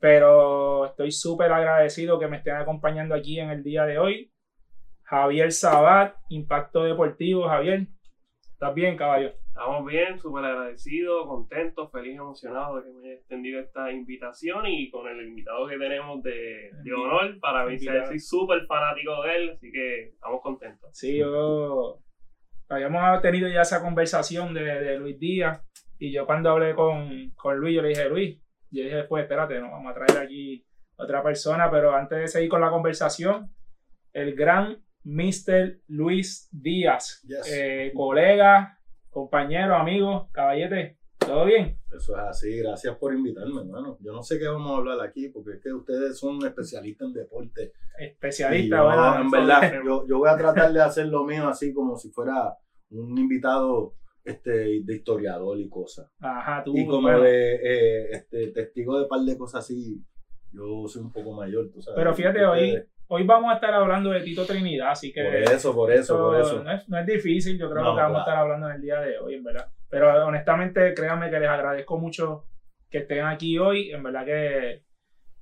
Pero estoy súper agradecido que me estén acompañando aquí en el día de hoy. Javier Sabat, Impacto Deportivo. Javier, ¿estás bien, caballo? Estamos bien, súper agradecidos, contentos, feliz, emocionados de que me haya extendido esta invitación y con el invitado que tenemos de, de honor. Para mí, soy súper fanático de él, así que estamos contentos. Sí, yo habíamos tenido ya esa conversación de, de Luis Díaz y yo cuando hablé con, con Luis, yo le dije, Luis, yo dije después, espérate, no vamos a traer aquí otra persona, pero antes de seguir con la conversación, el gran Mr. Luis Díaz, Yes. eh, colega, compañero, amigo, caballete, ¿todo bien? Eso es así, gracias por invitarme, hermano. Yo no sé qué vamos a hablar aquí, porque es que ustedes son especialistas en deporte. Y Especialista, yo, bueno, en verdad, yo, yo voy a tratar de hacer lo mío así como si fuera un invitado este, de historiador y cosas. Ajá, tú, Y como bueno. de eh, este, testigo de par de cosas así, yo soy un poco mayor, tú sabes. Pero fíjate, hoy, Ustedes- hoy vamos a estar hablando de Tito Trinidad, así que... Por eso, por eso, por eso. No es, no es difícil, yo creo No, que vamos a claro. estar hablando en el día de hoy, en verdad. Pero honestamente, créanme que les agradezco mucho que estén aquí hoy. En verdad que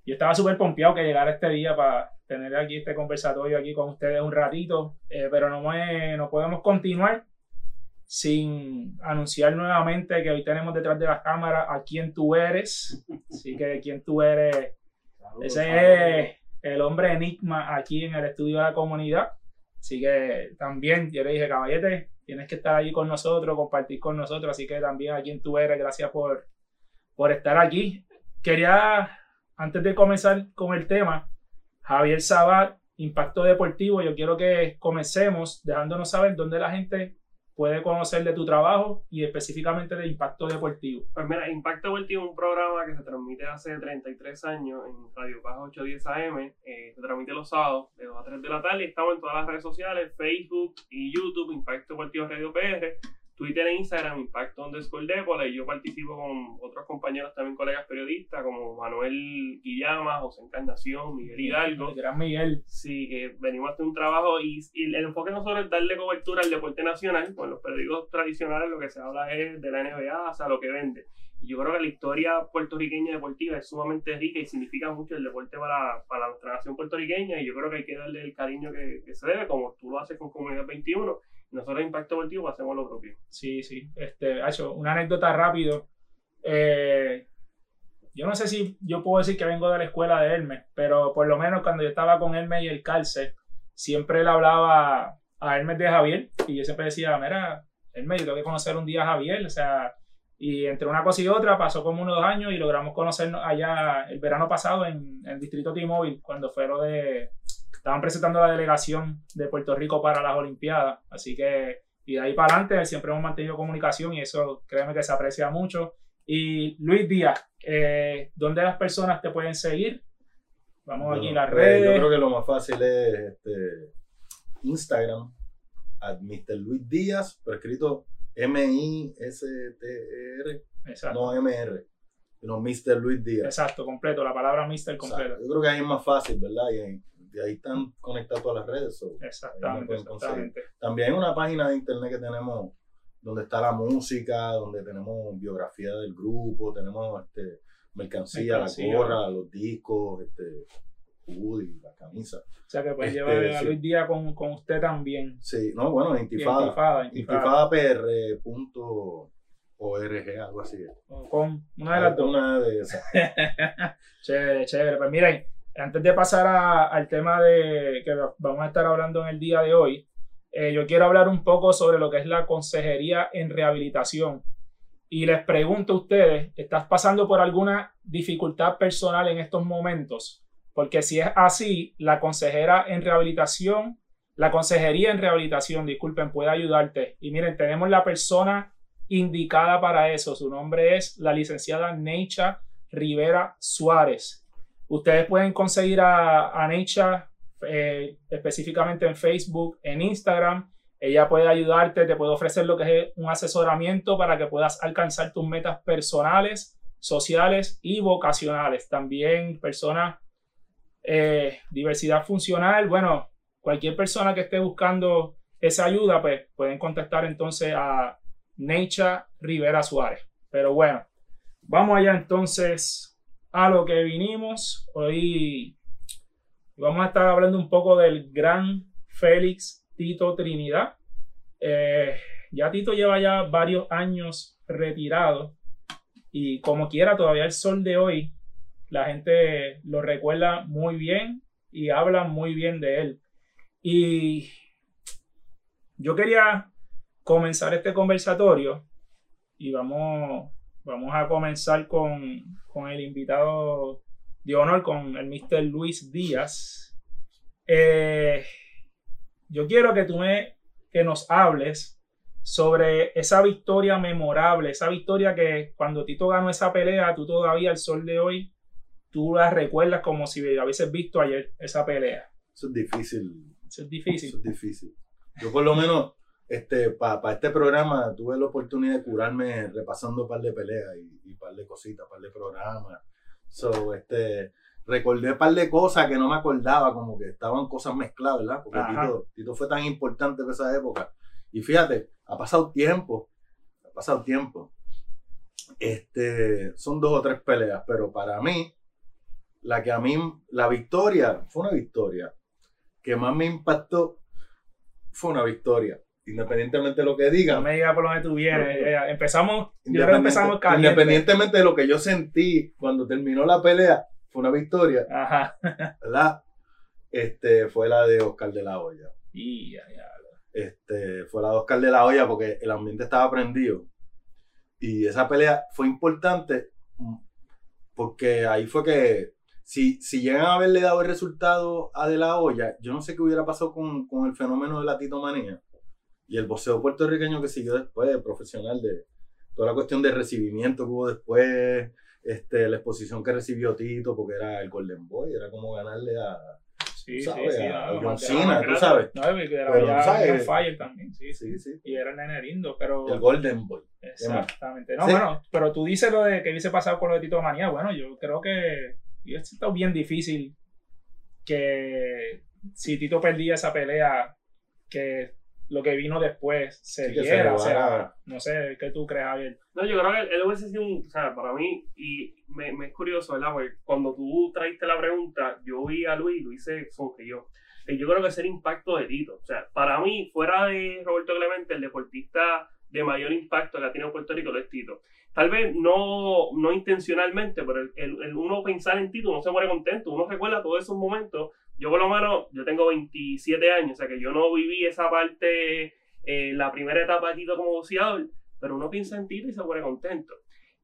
yo estaba súper pompeado que llegara este día para tener aquí este conversatorio aquí con ustedes un ratito. Eh, pero no, me, no podemos continuar sin anunciar nuevamente que hoy tenemos detrás de las cámaras a quién tú eres. Así que quién tú eres. Ese es el hombre enigma aquí en el estudio de la comunidad. Así que también yo le dije, caballete, tienes que estar allí con nosotros, compartir con nosotros. Así que también a quien tú eres, gracias por, por estar aquí. Quería, antes de comenzar con el tema, Javier Sabat, Impacto Deportivo, yo quiero que comencemos dejándonos saber dónde la gente puede conocer de tu trabajo y específicamente de Impacto Deportivo. Pues mira, Impacto Deportivo es un programa que se transmite hace 33 años en Radio Paz 810 AM. eh, se transmite los sábados de 2 a 3 de la tarde y estamos en todas las redes sociales, Facebook y YouTube, Impacto Deportivo Radio PR, Twitter e Instagram, Impacto underscore Depol, y yo participo con otros compañeros también colegas periodistas como Manuel Guillama, José Encarnación, Miguel Hidalgo. El gran Miguel. Sí, que venimos a hacer un trabajo y, y el enfoque no solo es darle cobertura al deporte nacional, con los periódicos tradicionales lo que se habla es de la NBA, o sea, lo que vende. Y yo creo que la historia puertorriqueña deportiva es sumamente rica y significa mucho el deporte para, para nuestra nación puertorriqueña y yo creo que hay que darle el cariño que, que se debe, como tú lo haces con Comunidad 21. Nosotros Impacto Deportivo hacemos lo propio. Sí, sí. Este, hecho una anécdota rápido. Eh, yo no sé si yo puedo decir que vengo de la escuela de Hermes, pero por lo menos cuando yo estaba con Hermes y el Calce, siempre le hablaba a Hermes de Javier y yo siempre decía, mira, Hermes, yo tengo que conocer un día a Javier, o sea, y entre una cosa y otra pasó como unos dos años y logramos conocernos allá el verano pasado en, en el distrito T-Mobile, cuando fue lo de, estaban presentando la delegación de Puerto Rico para las Olimpiadas, así que y de ahí para adelante siempre hemos mantenido comunicación y eso créeme que se aprecia mucho. Y Luis Díaz, eh, ¿dónde las personas te pueden seguir? Vamos aquí Bueno, las pues, redes. Yo creo que lo más fácil es este, Instagram, at Mr. Luis Díaz, pero escrito M-I-S-T-R, Exacto, no M-R, sino Mr. Luis Díaz. exacto, completo, la palabra Mister completo. Exacto. Yo creo que ahí es más fácil, ¿verdad? Y, ahí- y ahí están conectadas todas las redes. so, Exactamente. También hay una página de internet que tenemos donde está la música, donde tenemos biografía del grupo, tenemos este, mercancía, Mercancía. la gorra, los discos, este, hoodie, la camisa. O sea que pueden Este, llevar a sí. Luis Díaz con, con usted también. Sí, no, bueno, Intifada. Intifada, Intifada. Intifadapr.org, algo así. Con una de las dos. Una de esas. Chévere, chévere. Pues miren, antes de pasar al tema de que vamos a estar hablando en el día de hoy, eh, yo quiero hablar un poco sobre lo que es la consejería en rehabilitación. Y les pregunto a ustedes, ¿estás pasando por alguna dificultad personal en estos momentos? Porque si es así, la consejera en rehabilitación, la consejería en rehabilitación, disculpen, puede ayudarte. Y miren, tenemos la persona indicada para eso. Su nombre es la licenciada Neicha Rivera Suárez. Ustedes pueden conseguir a, a eh, específicamente en Facebook, en Instagram. Ella puede ayudarte, te puede ofrecer lo que es un asesoramiento para que puedas alcanzar tus metas personales, sociales y vocacionales. También personas, eh, diversidad funcional. Bueno, cualquier persona que esté buscando esa ayuda, pues pueden contactar entonces a Necha Rivera Suárez. Pero bueno, vamos allá entonces a lo que vinimos. Hoy vamos a estar hablando un poco del gran Félix Tito Trinidad. Eh, ya Tito lleva ya varios años retirado y como quiera todavía el sol de hoy la gente lo recuerda muy bien y habla muy bien de él. Y yo quería comenzar este conversatorio y vamos, vamos a comenzar con, con el invitado de honor, con el Mr. Luis Díaz. Eh, yo quiero que tú me, que nos hables sobre esa victoria memorable, esa victoria que cuando Tito ganó esa pelea, tú todavía al sol de hoy, tú la recuerdas como si hubieses visto ayer esa pelea. Eso es difícil. Eso es difícil. Eso es difícil. Yo por lo menos, este, para este programa, tuve la oportunidad de curarme repasando un par de peleas y, un par de cositas, un par de programas. So, este, recordé un par de cosas que no me acordaba, como que estaban cosas mezcladas, ¿verdad? Porque Tito, Tito, fue tan importante en esa época. Y fíjate, ha pasado tiempo, ha pasado tiempo. Este, son dos o tres peleas, pero para mí, la que a mí, la victoria, fue una victoria que más me impactó, fue una victoria. Independientemente de lo que digan. No me diga por donde tú vienes. Eh, empezamos, yo creo empezamos caliente. Independientemente de lo que yo sentí cuando terminó la pelea, fue una victoria. Ajá. ¿Verdad? Este, fue la de Oscar de la Hoya. Y ya, ya. Este, fue la de Oscar de la Hoya porque el ambiente estaba prendido. Y esa pelea fue importante porque ahí fue que si, si llegan a haberle dado el resultado a De La Hoya, yo no sé qué hubiera pasado con, con el fenómeno de la titomanía y el boxeo puertorriqueño que siguió después, profesional, de toda la cuestión de recibimiento que hubo después, este, la exposición que recibió Tito, porque era el Golden Boy, era como ganarle a, Sí, ¿sabes? sí, sí. A John Cena, tú sabes. No, era pero, ya sabes, Fire también, sí, sí, sí. Y era el nene lindo, pero... El Golden Boy. Exactamente. No, bueno, pero tú dices lo de que hubiese pasado con lo de Tito Manía. Bueno, yo creo que y esto bien difícil que si Tito perdía esa pelea, que lo que vino después se diera. o sea, no sé, ¿qué tú crees, Javier? No, yo creo que él, hubiese sido un, o sea, para mí, y me, me es curioso, ¿verdad? Porque cuando tú traiste la pregunta, yo vi a Luis, Luis se sonrió. Y yo creo que es el impacto de Tito. O sea, para mí, fuera de Roberto Clemente, el deportista de mayor impacto que ha tenido Puerto Rico es Tito. Tal vez no, no intencionalmente, pero el, el, uno pensar en Tito, uno se muere contento, uno recuerda todos esos momentos. Yo por lo menos, yo tengo 27 años, o sea que yo no viví esa parte, eh, la primera etapa de Tito como boxeador, pero uno piensa en Tito y se muere contento.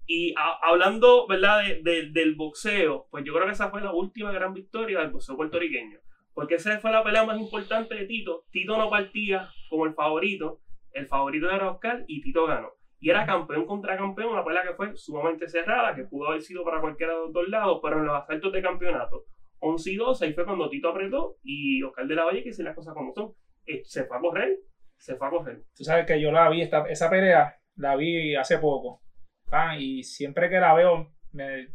Y hablando, ¿verdad?, de, del boxeo, pues yo creo que esa fue la última gran victoria del boxeo puertorriqueño. Porque esa fue la pelea más importante de Tito. Tito no partía como el favorito, el favorito era Oscar y Tito ganó. Y era campeón contra campeón, una pelea que fue sumamente cerrada, que pudo haber sido para cualquiera de los dos lados, pero en los asaltos de campeonato, 11 y 12, ahí fue cuando Tito apretó y Oscar de la Valle, que hice las cosas como son, eh, se fue a correr, se fue a correr. Tú sabes que yo la vi, esta, esa pelea, la vi hace poco, ah, y siempre que la veo, me,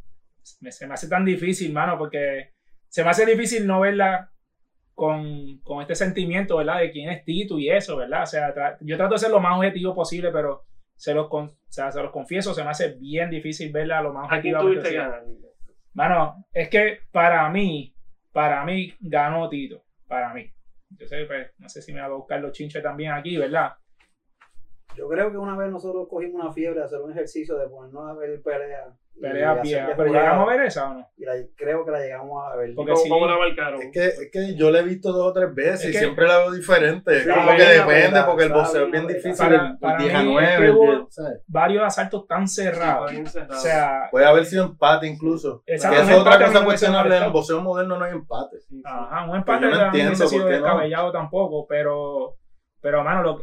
se me hace tan difícil, mano, porque se me hace difícil no verla con, con, este sentimiento, ¿verdad? De quién es Tito y eso, ¿verdad? O sea, yo trato de ser lo más objetivo posible, pero se los, con, o sea, se los confieso, se me hace bien difícil verla lo más objetivamente posible. Mano, es que para mí, para mí ganó Tito, para mí. Yo sé, pues, no sé si me va a buscar los chinches también aquí, ¿verdad? Yo creo que una vez nosotros cogimos una fiebre de hacer un ejercicio de ponernos a ver peleas Pelea bien. ¿Pero llegamos a ver esa o no? Y la, creo que la llegamos a ver. Porque ¿Cómo, la marcaron? Es que, es que yo la he visto dos o tres veces y siempre la veo diferente. como que depende, porque el boxeo es bien difícil. Para, para el 10 a 9. varios asaltos tan cerrados. o sea, Puede haber sido empate incluso. Que es otra cosa cuestionable. En el boxeo moderno no hay empate. Ajá, un empate no entiendo sido descabellado tampoco, pero, pero mano, lo,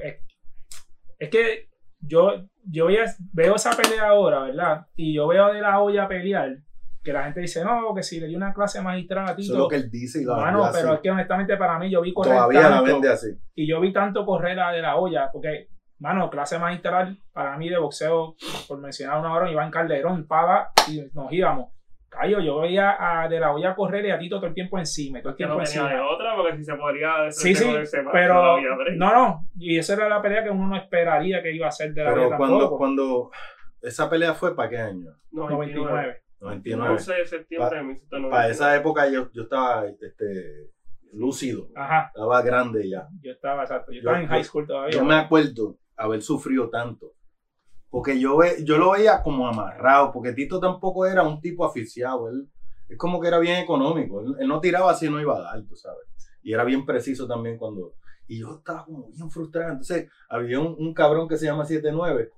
es, que yo, yo veo esa pelea ahora, ¿verdad? Y yo veo De La Hoya pelear. que la gente dice, no, que si le dio una clase magistral a Eso es Tito. lo que él dice y lo Mano, habla pero así. es que honestamente para mí yo vi correr Todavía la tanto, vende así. y yo vi tanto correr a de la olla, porque, mano, clase magistral para mí de boxeo, por mencionar una hora, Iván Calderón, Pava, y nos íbamos. Callo, yo veía a de la olla correr y a Tito todo el tiempo encima, todo el tiempo no encima. de otra, porque si se podría Sí, sí, más, pero no no, no, y esa era la pelea que uno no esperaría que iba a ser de la Pero olla cuando, tampoco. cuando esa pelea fue, ¿para qué año? 99. 99. 11 de septiembre de 1999. Para esa época yo, yo estaba este, lúcido. Ajá, Estaba grande ya. yo estaba, exacto, yo Yo- estaba en high school todavía. Yo me acuerdo haber sufrido tanto. Porque yo, ve, yo lo veía como amarrado, porque Tito tampoco era un tipo aficiado. Él es como que era bien económico. Él, él no tiraba así, no iba a dar, tú sabes. Y era bien preciso también cuando. Y yo estaba como bien frustrado. Entonces, había un, un cabrón que se llama 79,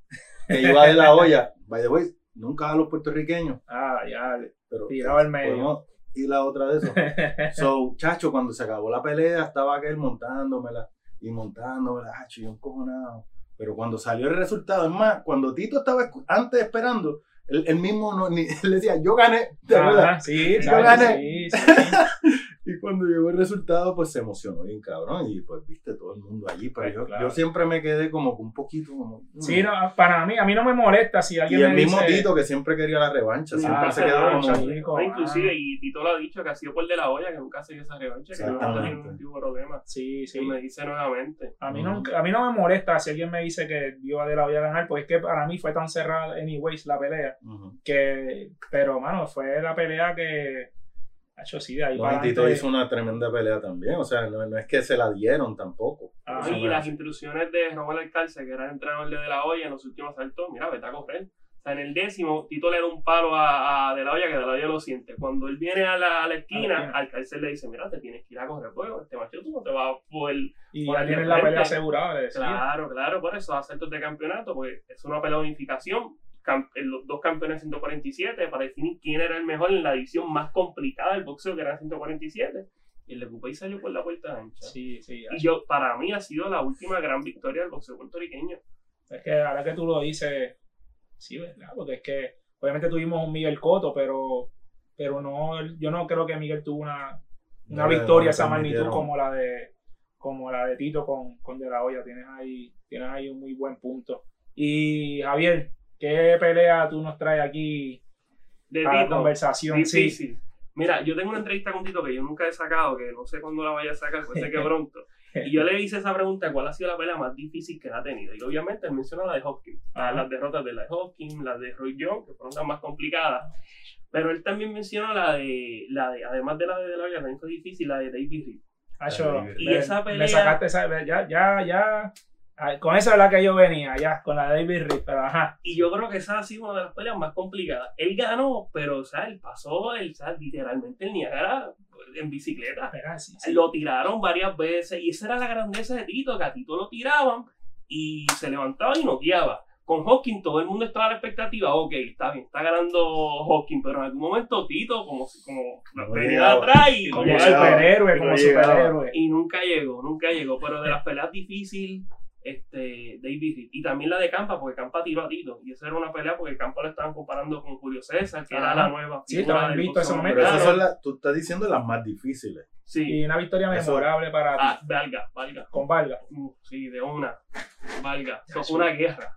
que iba de la olla. By the way, nunca a los puertorriqueños. Ah, ya, Pero tiraba el medio. podemos ir la otra de eso. So, chacho, cuando se acabó la pelea, estaba aquel montándomela y montándomela, ah, yo encojonado. Pero cuando salió el resultado, es más, cuando Tito estaba antes esperando, él, él mismo no, ni, él decía, yo gané, ¿te? Ajá, sí, Yo gané. sí, sí. Y cuando llegó el resultado, pues se emocionó bien cabrón. Y pues viste todo el mundo allí. Pero Pues, yo, claro. yo siempre me quedé como un poquito como. mm. Sí, no, para mí, a mí no me molesta si y alguien el me mismo dice, Tito que siempre quería la revancha, Sí, siempre ah, se quedó ah, como. No, Ah. inclusive, y Tito lo ha dicho, que ha sido por de la olla, que nunca se dio esa revancha, que no ha ningún tipo de problema. Sí, sí. Y me dice nuevamente. A mí, Ujú. nunca- a mí no me molesta si alguien me dice que yo de la voy a ganar, pues es que para mí fue tan cerrada, anyways, la pelea, que, pero, mano, fue la pelea que, hecho sí, de ahí No, para y Tito hizo una tremenda pelea también. O sea, no, no es que se la dieron tampoco. Ah, y las así. instrucciones de Robert Alcalce, que era el entrenador de De La Hoya en los últimos saltos, mira, vete a correr. O sea, en el décimo, Tito le da un palo a, a De La Hoya, que De La Hoya lo siente. Cuando él viene a la, a la esquina, A la esquina. Alcalce le dice, mira, te tienes que ir a correr, pues, este macho tú no te vas a poder y por de la pelea asegurada, le decía. Claro, claro, por eso, asaltos de campeonato, pues es una pelea de unificación. Cam- los dos campeones 147 para definir quién era el mejor en la división más complicada del boxeo, que era 147. Y el de salió por la puerta ancha. Sí, sí. Y yo, para mí, ha sido la última gran victoria del boxeo puertorriqueño. Es que ahora que tú lo dices, sí, ¿verdad? Porque es que obviamente tuvimos un Miguel Coto, pero, pero no, yo no creo que Miguel tuvo una, una No victoria no esa magnitud como la de como la de Tito con, con De La Hoya. Tienes ahí, tienes ahí un muy buen punto. Y Javier, ¿qué pelea tú nos traes aquí De la Tito, conversación? Sí, difícil. Mira, yo tengo una entrevista con Tito que yo nunca he sacado, que no sé cuándo la vaya a sacar, puede ser que pronto. Y yo le hice esa pregunta, ¿cuál ha sido la pelea más difícil que ha tenido? Y obviamente él menciona la de Hopkins, Ajá. las derrotas de la de Hopkins, las de Roy Jones, que fueron las más complicadas. Pero él también menciona la de, la de además de la de De La también fue difícil, la de David Reed. Acho, Y me- esa me pelea- sacaste esa, ya, ya, ya. Con esa es la que yo venía, ya, con la de David Reed, pero ajá. Y yo creo que esa ha sido una de las peleas más complicadas. Él ganó, pero, o sea, él pasó, el, o sea, literalmente el Niagara en bicicleta. Espera, sí, sí. Lo tiraron varias veces y esa era la grandeza de Tito, que a Tito lo tiraban y se levantaba y noqueaba. Con Hawking todo el mundo estaba a la expectativa, ok, está bien, está ganando Hawking, pero en algún momento Tito como, como No venía de llegaba. atrás y, Como superhéroe, como no superhéroe. y nunca llegó, nunca llegó. Pero de las peleas difíciles, este, David Reed. Y también la de Campa, porque Campa tiró a Tito. Y esa era una pelea porque Campa lo estaban comparando con Julio César, que era la nueva. Sí, figura estaba del invicto ese boxeo momento. Pero esas son las, tú estás diciendo las más difíciles. Sí, Y una victoria Eso- memorable para ti, ah, valga, valga. con Vargas. Mm, Sí, de una. Valga. Eso fue una guerra.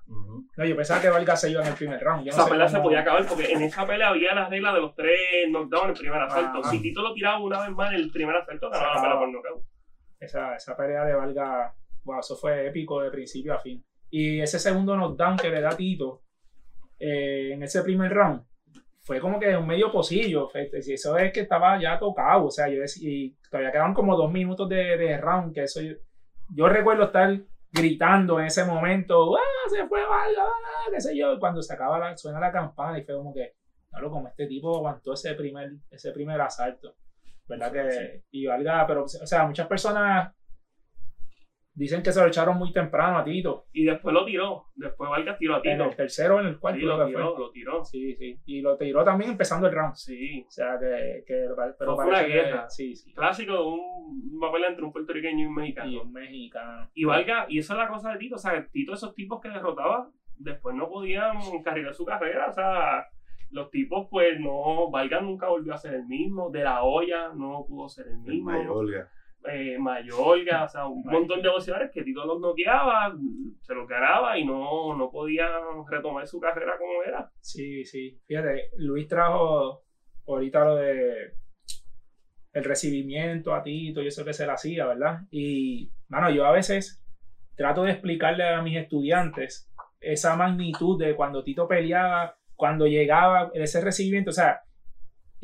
No, yo pensaba que Vargas se iba en el primer round. Yo no Esa sé pelea cómo- se podía acabar porque en esa pelea había la regla de los tres knockdowns en el primer asalto. Ajá. Si Tito lo tiraba una vez más en el primer asalto, ganaba la pelea acababa. por knockout. Esa, esa pelea de Vargas, wow, eso fue épico de principio a fin. Y ese segundo knockdown que le da Tito eh, en ese primer round fue como que un medio pocillo. Eso es que estaba ya tocado. O sea, yo decía, y todavía quedaban como dos minutos de, de round. Que eso yo, yo recuerdo estar gritando en ese momento, ¡ah! Se fue Vargas, ¡ah! qué sé yo. Cuando se acaba la, suena la campana y fue como que, claro, como este tipo aguantó ese primer, ese primer asalto. ¿Verdad que? Y Vargas, pero, o sea, muchas personas dicen que se lo echaron muy temprano a Tito. Y después lo tiró. Después Vargas tiró a En Tito. el tercero o en el cuarto, Sí, lo que fue. tiró, lo tiró. Sí, sí. Y lo tiró también empezando el round. Sí. O sea, que. que pero Fue una que- guerra. Sí, sí. Clásico de un, una pelea entre un puertorriqueño y un mexicano. Y un mexicano. Y Valga, y esa es la cosa de Tito, o sea, Tito, esos tipos que derrotaba, después no podían cargar su carrera, o sea, los tipos, pues no, Valga nunca volvió a ser el mismo, De La Hoya no pudo ser el El mismo, Mayorga. Eh, Mayorga, o sea, un montón de boxeadores que Tito los noqueaba, se los ganaba y no, no podían retomar su carrera como era. Sí, sí. Fíjate, Luis trajo ahorita lo de el recibimiento a Tito y eso que se le hacía, ¿verdad? Y, mano, yo a veces trato de explicarle a mis estudiantes esa magnitud de cuando Tito peleaba, cuando llegaba ese recibimiento, o sea,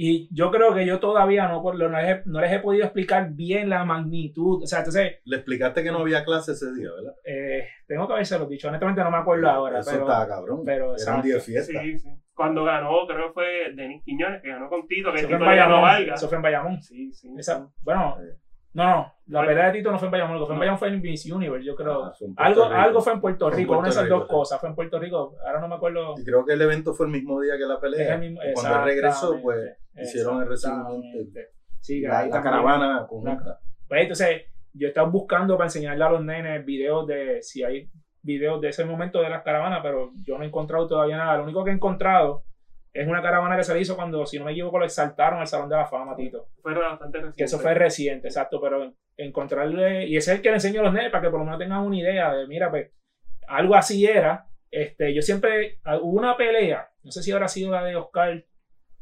y yo creo que yo todavía no, lo, no, les he, no les he podido explicar bien la magnitud, o sea, entonces, Le explicaste que no había clase ese día, ¿verdad? eh, tengo que haberse dicho, honestamente no me acuerdo ahora, Eso pero... estaba cabrón. pero, Era un exacto. día de fiesta. Sí, sí. Cuando ganó, creo que fue Denis Quiñones, que ganó con Tito, que Eso fue Tito en le ganó a Bayamón. Valga. Eso fue en Bayamón. Sí, sí. Esa- bueno, Sí. No, no, la pelea de Tito no fue en Bayamón, fue en. Bayamón fue en Miss Universe, yo creo. Ah, fue algo, Rico. algo fue en Puerto Rico, una de esas dos cosas, fue en Puerto Rico, ahora no me acuerdo. Y creo que el evento fue el mismo día que la pelea. El mismo- cuando regresó, pues hicieron el recibimiento. Sí, la, la caravana conjunta. Pues entonces, yo he estado buscando para enseñarle a los nenes videos de, si hay videos de ese momento de las caravanas, pero yo no he encontrado todavía nada. Lo único que he encontrado es una caravana que se le hizo cuando, si no me equivoco, lo exaltaron al Salón de la Fama, Tito. Fue bastante reciente. Que eso fue reciente, exacto, pero encontrarle, y ese es el que le enseño a los nenes para que por lo menos tengan una idea de, mira, pues, algo así era. Este, yo siempre, ah, hubo una pelea, no sé si habrá sido la de Oscar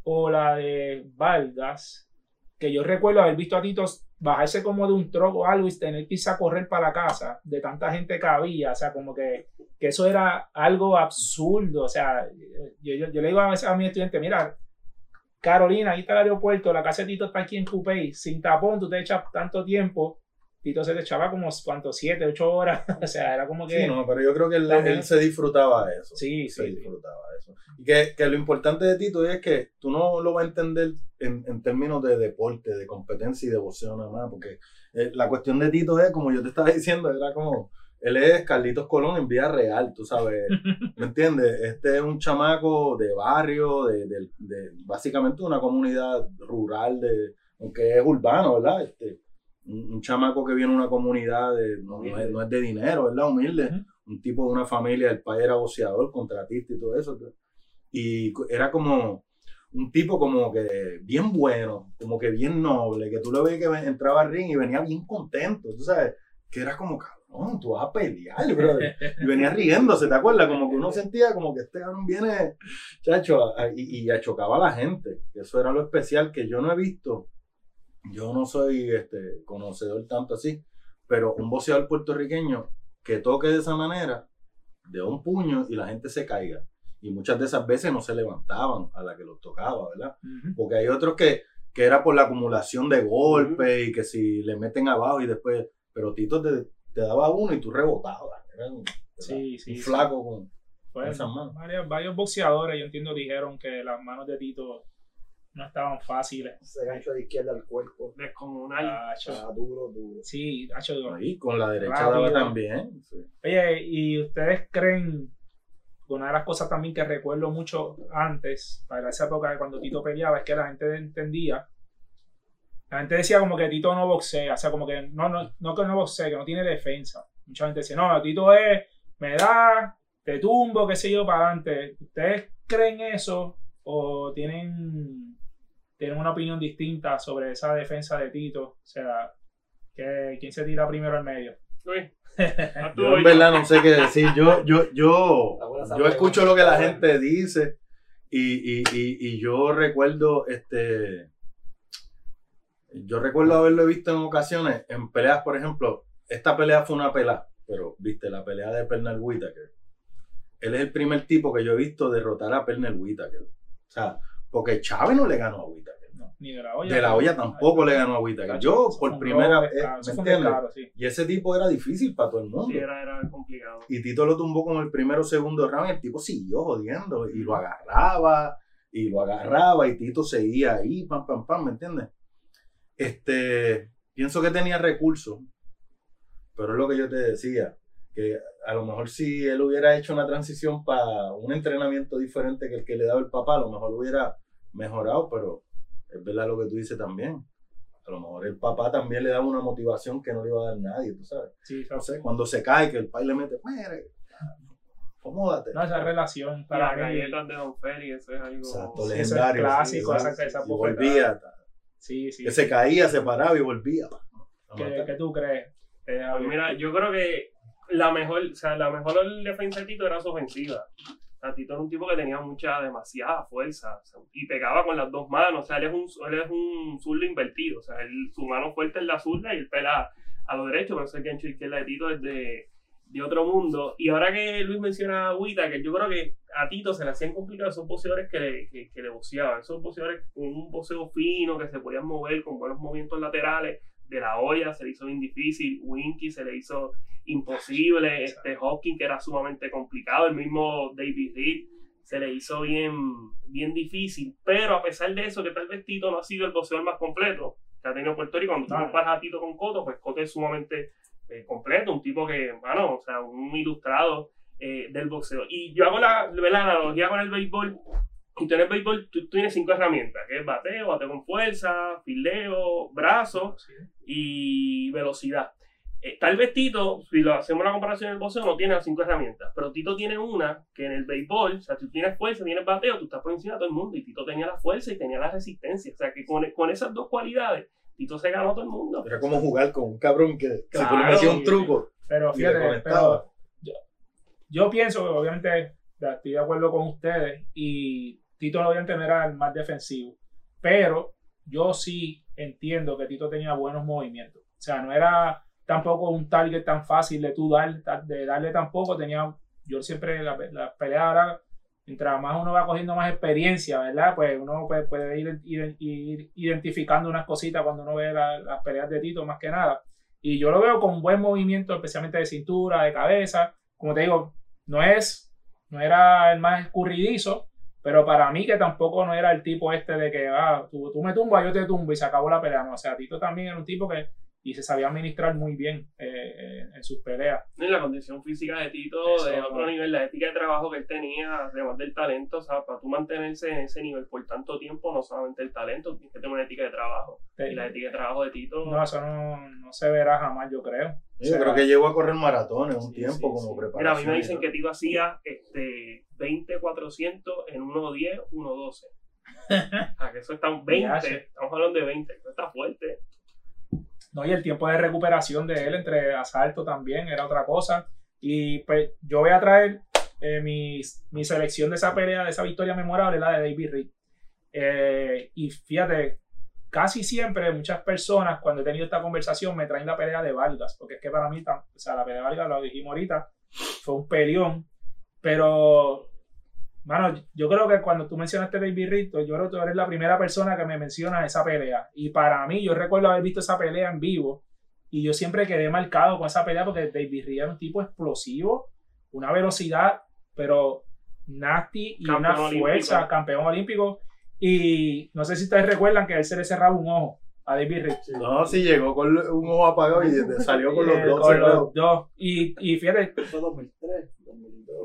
o la de Vargas, que yo recuerdo haber visto a Tito bajarse como de un truck o algo y tener que correr para la casa de tanta gente que había, o sea, como que, que eso era algo absurdo, o sea, yo, yo, le digo a veces a mi estudiante, mira, Carolina, ahí está el aeropuerto, la Tito está aquí en Coupey, sin tapón, tú te echas tanto tiempo, Tito se te echaba como, ¿cuánto? Siete, ocho horas, o sea, era como que... Sí, no, pero yo creo que él, él se disfrutaba de eso. Sí, se sí, sí. disfrutaba de eso. Y que, que lo importante de Tito es que tú no lo vas a entender en, en términos de deporte, de competencia y de boxeo nada más, porque eh, la cuestión de Tito es, como yo te estaba diciendo, era como, él es Carlitos Colón en vida real, tú sabes, ¿me entiendes? Este es un chamaco de barrio, de, de- de- básicamente una comunidad rural, de, aunque es urbano, ¿verdad? Este, un, un chamaco que viene de una comunidad, de, no, no es, no es de dinero, ¿verdad? Humilde Ujú. un tipo de una familia, el padre era boxeador, contratista y todo eso. Y era como un tipo como que bien bueno, como que bien noble, que tú lo veías que entraba al ring y venía bien contento, tú sabes, que era como, cabrón, tú vas a pelear, brother. Y venía riéndose, ¿te acuerdas? Como que uno sentía como que este cabrón viene, chacho, a- y, y achocaba a la gente. Eso era lo especial que yo no he visto. Yo no soy este, conocedor tanto así, pero un boxeador puertorriqueño que toque de esa manera, de un puño y la gente se caiga. Y muchas de esas veces no se levantaban a la que los tocaba, ¿verdad? Porque hay otros que, que era por la acumulación de golpes y que si le meten abajo y después, pero Tito te, te daba uno y tú rebotabas. Era un, Sí, sí, un sí. flaco con esas manos. varios, varios boxeadores, yo entiendo, dijeron que las manos de Tito no estaban fáciles. Ese gancho de izquierda al cuerpo. Descomunal. Acho. Está duro, duro. Sí, acho, Ahí, con la derecha Rápido. daba también. sí. Oye, ¿y ustedes creen una de las cosas también que recuerdo mucho antes, para esa época de cuando Tito peleaba, es que la gente entendía, la gente decía como que Tito no boxea, o sea, como que no, no, no que no boxea, que no tiene defensa. Mucha gente decía, no, Tito es, me da, te tumbo, qué sé yo, para adelante. ¿Ustedes creen eso o tienen, tienen una opinión distinta sobre esa defensa de Tito? O sea, que, ¿quién se tira primero al medio? Tu Yo en verdad no sé qué decir. Yo, yo, yo, yo escucho lo que la gente dice y, y, y, y yo recuerdo, este, yo recuerdo haberlo visto en ocasiones, en peleas, por ejemplo, esta pelea fue una pelea, pero viste, la pelea de Pernell Whitaker. Él es el primer tipo que yo he visto derrotar a Pernell Whitaker. O sea, porque Chávez no le ganó a Whitaker. No, ni de la olla. De la olla tampoco le ganó a Whitaker. Yo, por primera vez, ¿me entiendes? sí. Y ese tipo era difícil para todo el mundo. Sí, era, era complicado. Y Tito lo tumbó como el primero o segundo round y el tipo siguió jodiendo y lo agarraba y lo agarraba y Tito seguía ahí, pam, pam, pam, ¿me entiendes? Este, pienso que tenía recursos, pero es lo que yo te decía, que a lo mejor si él hubiera hecho una transición para un entrenamiento diferente que el que le daba el papá, a lo mejor hubiera mejorado, pero es verdad lo que tú dices también. A lo mejor el papá también le daba una motivación que no le iba a dar nadie, tú sabes Sí, no sé, cuando se cae, que el pai le mete, "Mire". Acomódate. No, esa relación Para mí. galletas de Don Feli, eso es algo. Exacto, eso es legendario. clásico, sí, esa- y volvía. Sí, sí. Que se caía, se paraba y volvía. ¿Qué, qué tú crees? Eh, Pues mira, yo creo que la mejor, o sea, la mejor defensa de Tito era su ofensiva. O sea, Tito era un tipo que tenía mucha, demasiada fuerza o sea, y pegaba con las dos manos. O sea, él es un, él es un zurdo invertido. O sea, él- su mano fuerte es la zurda y él pela a lo derecho, pero ese gancho izquierda de Tito es de, de otro mundo. Y ahora que Luis menciona a Agüita, que yo creo que a Tito se le hacían complicados esos boxeadores que le, que, que le boxeaban. Esos boxeadores con un boxeo fino, que se podían mover con buenos movimientos laterales. De la olla se le hizo bien difícil. Winky se le hizo imposible. Este Hopkins, que era sumamente complicado. El mismo David Reed se le hizo bien, bien difícil. Pero a pesar de eso, que tal vez Tito no ha sido el boxeador más completo que ha tenido Puerto Rico. Cuando tú No. comparas a Tito con Coto, pues Coto es sumamente eh, completo. Un tipo que, bueno, o sea, un ilustrado eh, del boxeo. Y yo hago la, la analogía con el béisbol. Y tú en el béisbol tú, tú tienes cinco herramientas, que es bateo, bateo con fuerza, fildeo, brazo Sí. y velocidad. Eh, tal vez Tito, si lo hacemos la comparación en el boxeo, no tiene las cinco herramientas, pero Tito tiene una que en el béisbol, o sea, si tú tienes fuerza, tienes bateo, tú estás por encima de todo el mundo, y Tito tenía la fuerza y tenía la resistencia, o sea, que con, con esas dos cualidades, Tito se ganó a todo el mundo. Era como jugar con un cabrón que si tú le un truco Pero fíjate, pero yo, yo pienso, obviamente, estoy de acuerdo con ustedes, y Tito obviamente no era el más defensivo, pero yo sí entiendo que Tito tenía buenos movimientos. O sea, no era tampoco un target tan fácil de tú dar, de darle tampoco, tenía, yo siempre la, la pelea ahora, mientras más uno va cogiendo más experiencia, ¿verdad? Pues uno puede, puede ir, ir- ir identificando unas cositas cuando uno ve la- las peleas de Tito más que nada. Y yo lo veo con buen movimiento, especialmente de cintura, de cabeza. Como te digo, no es, no era el más escurridizo, pero para mí que tampoco no era el tipo este de que, ah, tú, tú me tumbas, yo te tumbo y se acabó la pelea. No, o sea, Tito también era un tipo que y se sabía administrar muy bien eh, eh, en sus peleas. Y la condición física de Tito, Eso. de otro nivel, la ética de trabajo que él tenía, además del talento, o sea, para tú mantenerse en ese nivel por tanto tiempo, no solamente el talento, tienes que tener una ética de trabajo. Y la ética de trabajo de Tito, No, eso no, no se verá jamás, yo creo. O Yo sea, creo que llegó a correr maratones un Sí, tiempo sí, como sí. preparación. Mira, a mí me dicen que Tito hacía este, 20 400 en 1.10, 1.12. Ah, que eso está un 20, Ya, sí. estamos hablando de 20, eso está fuerte. No, y el tiempo de recuperación de él entre asalto también era otra cosa. Y pues yo voy a traer eh, mi, mi selección de esa pelea, de esa victoria memorable, la de David Reed. Eh, y fíjate, casi siempre muchas personas cuando he tenido esta conversación me traen la pelea de Vargas, porque es que para mí, o sea, la pelea de Vargas, lo dijimos ahorita, fue un peleón, pero, mano, yo creo que cuando tú mencionaste David Reed, yo creo que tú eres la primera persona que me menciona esa pelea. Y para mí, yo recuerdo haber visto esa pelea en vivo y yo siempre quedé marcado con esa pelea porque David Reed era un tipo explosivo, una velocidad, pero nasty y Campeón una olímpico. fuerza, campeón olímpico. Y no sé si ustedes recuerdan que a él se le cerraba un ojo a David Reed. No, sí llegó con un ojo apagado y salió con los dos. con cerrados. los dos. Y, y fíjate, Fue 2003, 2002.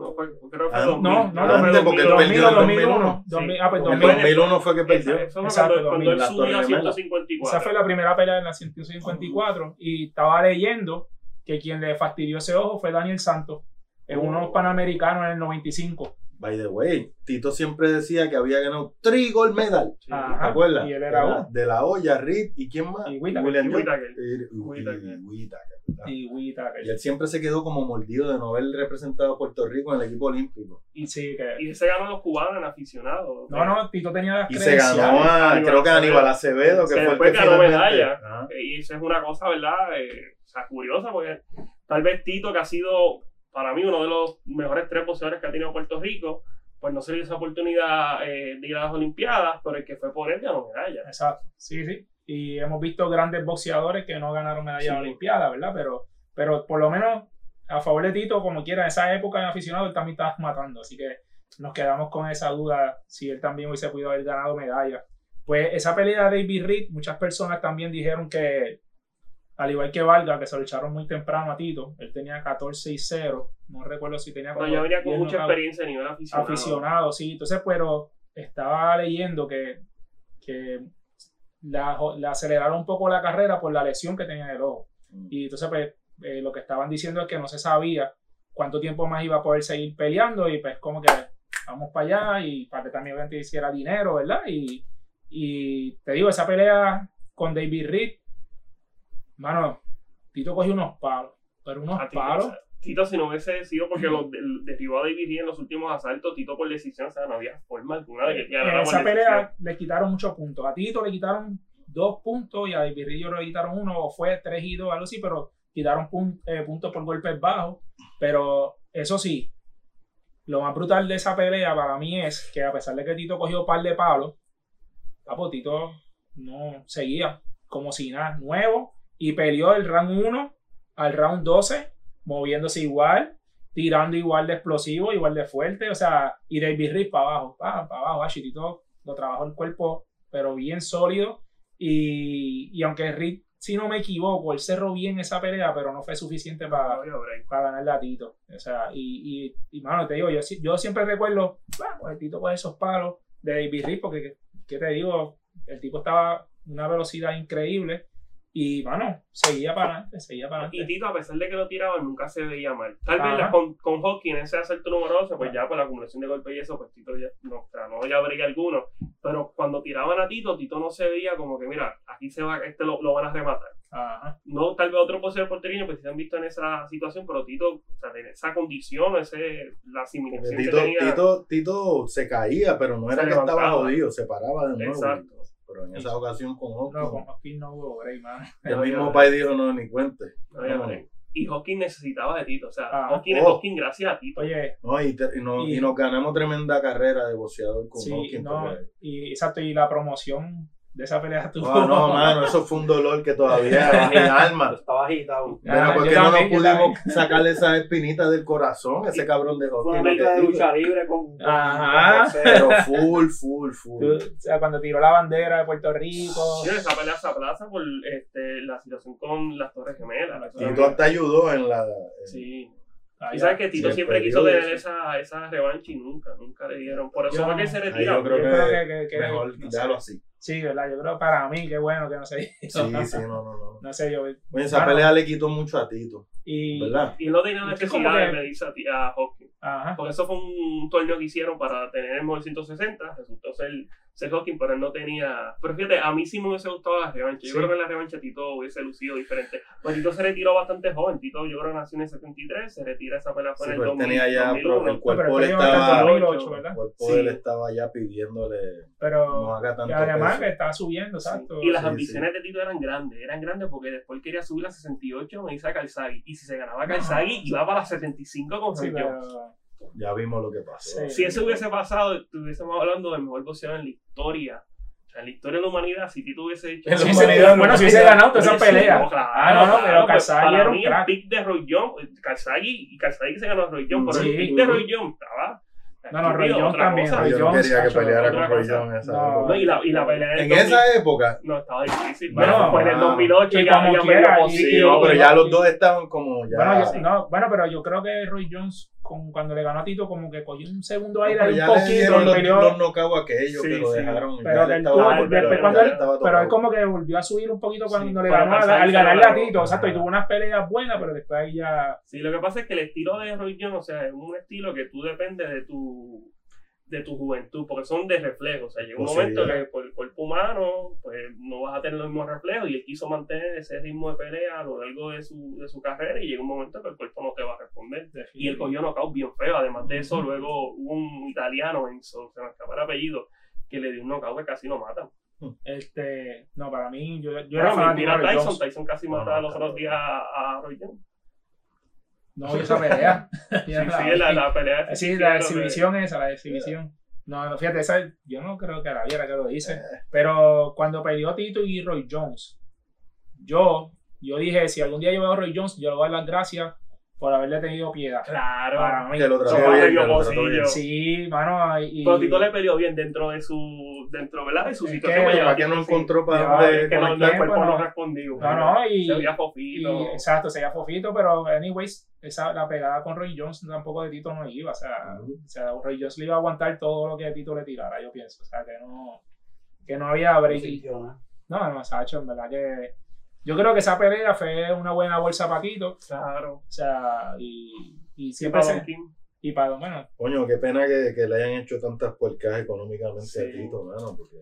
No, fue, creo que Ah, 2000. no, no, fue antes, porque él 2000. perdió en 2001, 2001. 2000, Sí. ah, pues En 2000. 2001 fue que perdió. Esa- Eso fue Exacto, cuando, cuando él 2000. subió a Las Torres Gemelas. 154. Esa fue la primera pelea en la 154 y estaba leyendo que quien le fastidió ese ojo fue Daniel Santos en Oh. unos panamericanos en el 95. By the way, Tito siempre decía que había ganado tres gold medal. ¿Te acuerdas? y él era uno. De la olla, Reed y quién más? Y Whittaker. William Y. Whittaker. Y- y- Whittaker. y Whittaker. Y Whittaker. Y él siempre se quedó como mordido de no haber representado a Puerto Rico en el equipo olímpico. Y sí, que. Y ese ganó los cubanos en aficionados. No, no, Tito tenía las Y se ganó a, Aníbal creo que a Aníbal Acevedo. Que fue el después que ganó finalmente- medalla. Ajá. Y eso es una cosa, ¿verdad? Eh, o sea, curiosa, porque tal vez Tito, que ha sido para mí uno de los mejores tres boxeadores que ha tenido Puerto Rico, pues no se le dio esa oportunidad eh, de ir a las Olimpiadas, pero el que fue por él ganó medalla. Exacto, sí, sí. Y hemos visto grandes boxeadores que no ganaron medalla Sí. de Olimpiada, ¿verdad? Pero, pero por lo menos a favor de Tito, como quiera, en esa época en aficionado, él también estaba matando. Así que nos quedamos con esa duda si él también hubiese podido haber ganado medalla. Pues esa pelea de David Reed, muchas personas también dijeron que, al igual que Valga, que se lo echaron muy temprano a Tito, él tenía 14 y 0. No recuerdo si tenía Pero como ya venía con 10 mucha knockouts experiencia a nivel aficionado. aficionado, sí. Entonces, pero estaba leyendo que, que la, le aceleraron un poco la carrera por la lesión que tenía en el ojo. Y entonces, pues, eh, lo que estaban diciendo es que no se sabía cuánto tiempo más iba a poder seguir peleando y pues como que vamos para allá y para que también obviamente hiciera dinero, ¿verdad? Y, y te digo, esa pelea con David Reed, mano, Tito cogió unos palos, pero unos A Tito, palos. o sea, Tito, si no hubiese sido porque lo del- derribó a David en los últimos asaltos, Tito por decisión, o sea, no había forma alguna de que te En esa decisión. pelea le quitaron muchos puntos. A Tito le quitaron dos puntos y a David le quitaron uno, o fue tres y dos, algo así, pero quitaron pun- eh, puntos por golpes bajos. Pero eso sí, lo más brutal de esa pelea para mí es que a pesar de que Tito cogió un par de palos, papo, Tito no seguía como si nada, nuevo, y peleó el round 1 al round 12, moviéndose igual, tirando igual de explosivo, igual de fuerte, o sea, y David Reed para abajo, para, para abajo, Ashi, Tito lo trabajó el cuerpo, pero bien sólido, y, y aunque Reed, si no me equivoco, él cerró bien esa pelea, pero no fue suficiente para, para ganarle a Tito. O sea, y, y, y mano, te digo, yo, yo siempre recuerdo, bueno, pues el Tito coge esos palos de David Reed, porque, ¿qué te digo? El tipo estaba a una velocidad increíble y, mano, seguía para adelante, seguía para Y adelante. Tito, a pesar de que lo tiraban, nunca se veía mal. Tal vez la- con, con Hawking, ese asalto número 12, pues ya por la acumulación de golpes y eso, pues Tito ya no, o sea, no había break alguno. Pero cuando tiraban a Tito, Tito no se veía como que, mira, aquí se va, este lo, lo van a rematar. Ajá. No, tal vez otro poseo porteño, pues si se han visto en esa situación, pero Tito, o sea, tiene esa condición, ese, la asimilación que Tito, tenía. Tito, Tito se caía, pero no era que estaba jodido, se paraba de nuevo. Exacto. Pero en esa ocasión con No, Hawkins, con Hopkins no hubo break, mano. el No, mismo Pai dijo no ni cuente. no No. Y Hawking necesitaba de Tito, o sea, Ah. Hawking es Oh. Hawking gracias a Tito. Oye, No, y, te- y nos, Y- y nos ganamos tremenda carrera de boxeador con sí, Hawkins. no, y exacto, y la promoción de esa pelea tuvo. No, no, mano, eso fue un dolor que todavía en mi alma. Estaba agitado. Pero ¿por yo qué no nos pudimos sacarle esa espinita del corazón? Ese cabrón de Fue una mezcla de lucha libre con. Ajá. con. Pero full, full, full. Tú- o sea, cuando tiró la bandera de Puerto Rico. Sí, esa pelea se aplaza por este, la situación con las Torres Gemelas. Tito también- hasta ayudó en la. Sí. Y sabes que Tito siempre quiso tener esa, esa revancha y nunca, nunca le dieron. Por eso Yo- fue que se Ahí retira. yo creo Yo que, creo que- que- que- mejor no déjalo así. Sí, ¿verdad? Yo creo para mí, qué bueno que no se hizo. Sí, sí, no, no, no. No sé yo. Oye, esa Mano, pelea le quitó mucho a Tito, Y, ¿verdad? Y no tenía necesidad de que- medirse a, ti- a Hawking. Ajá. Porque eso fue un torneo que hicieron para tener el Mobile 160. Resultó ser, ser Hawking, pero él no tenía. Pero fíjate, a mí sí me hubiese gustado la revancha. Yo Sí. creo que en la revancha Tito hubiese lucido diferente. Pues Tito se retiró bastante joven. Tito, yo creo que nació en el 73. Se retira esa pelea fue Sí, en el pero él 2000, tenía ya, 2001. pero el No, cuerpo pero estaba, 2008, el ¿verdad? el cuerpo Sí. él estaba ya pidiéndole no Pero haga y tanto además que estaba subiendo, Sí. exacto. Y las Sí, ambiciones de Tito eran grandes, eran grandes porque después quería subir a 68 me dice a Calzagui. Y si se ganaba Calzagui, iba para 75 con Sí, pero Ya vimos lo que pasó. Sí. Si eso hubiese pasado, estuviésemos hablando del mejor boxeador en la historia. O sea, en la historia de la humanidad, si Tito hubiese hecho. En la humanidad, bueno, si hubiese ganado toda esa Sí, pelea. no, claro, ah, no, no, pero pues, Calzagui para era un mí, crack. El pick de Roy Jones, Calzagui, y Calzagui se ganó a Roy Jones, pero Sí. el pick de Roy Jones estaba. No, no, Roy Jones también, cosa. Roy yo no quería que peleara con Roy. Jones en esa No. No, época. y la, y la pelea En 2000 esa época, No, estaba difícil. Bueno, Bueno, fue en el ah, 2008 y ya, como ya quiera, medio y- posible. no, pero y- ya los dos estaban como ya. Bueno, yo- no, bueno, pero yo creo que Roy Jones, con, cuando le ganó a Tito, como que cogió un segundo aire pero un ya le poquito dieron y los, los aquellos Sí, que lo sí. dejaron. Después pero él, pero él como que volvió a subir un poquito cuando Sí, le ganó al se ganarle a. Tito, exacto, y tuvo unas peleas buenas, pero después ahí ya Sí, lo que pasa es que el estilo de Roy Jones, o sea, es un estilo que tú dependes de tu de tu juventud, porque son de reflejo, o sea, llega un momento Posibilidad. que por el cuerpo humano, pues no vas a tener los mismos reflejos y él quiso mantener ese ritmo de pelea a lo largo de su, de su carrera y llega un momento que el cuerpo no te va a responder. Y él cogió knockout bien feo, además de eso, luego hubo un italiano, Enzo, se me escapa el apellido, que le dio un knockout que casi lo mata. Este, no, para mí, yo, yo era fanático mira de Tyson. Tyson casi No, mata no, los otros días a, a Roy Jones. No esa pelea. Sí, sí, la, la pelea Sí, la exhibición esa, la exhibición. No, no, fíjate, esa, yo no creo que la viera que lo dice. Pero cuando peleó Tito y Roy Jones, yo, yo dije, si algún día yo veo a Roy Jones, yo le voy a dar las gracias por haberle tenido piedad. Claro. Para mí. Que lo trató bien, lo trató bien. Sí, mano, y... Pero Tito le peleó bien dentro de su, dentro, ¿verdad? De su Es situación. que- pues, lleva ¿Para qué no encontró para dónde que no, el cuerpo tiempo, no no. respondió. No, no, y... Se veía y- fofito. exacto, se veía fofito, pero anyways, esa, la pegada con Roy Jones tampoco de Tito no iba, o sea, o sea, Roy Jones le iba a aguantar todo lo que Tito le tirara, yo pienso, o sea, que no, que no había break. No, no, Sacho, en verdad que yo creo que esa pelea fue una buena bolsa para Tito, Claro. o sea, y y siempre para se, y para bueno, Coño, qué pena que, que le hayan hecho tantas puercas económicamente Sí. a Tito, mano, porque...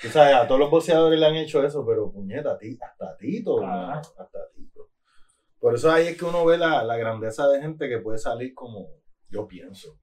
Tú sabes, a todos los boxeadores le han hecho eso, pero puñeta, a ti, hasta a Tito, Ajá. mano, hasta a Tito. Por eso ahí es que uno ve la, la grandeza de gente que puede salir como, yo pienso,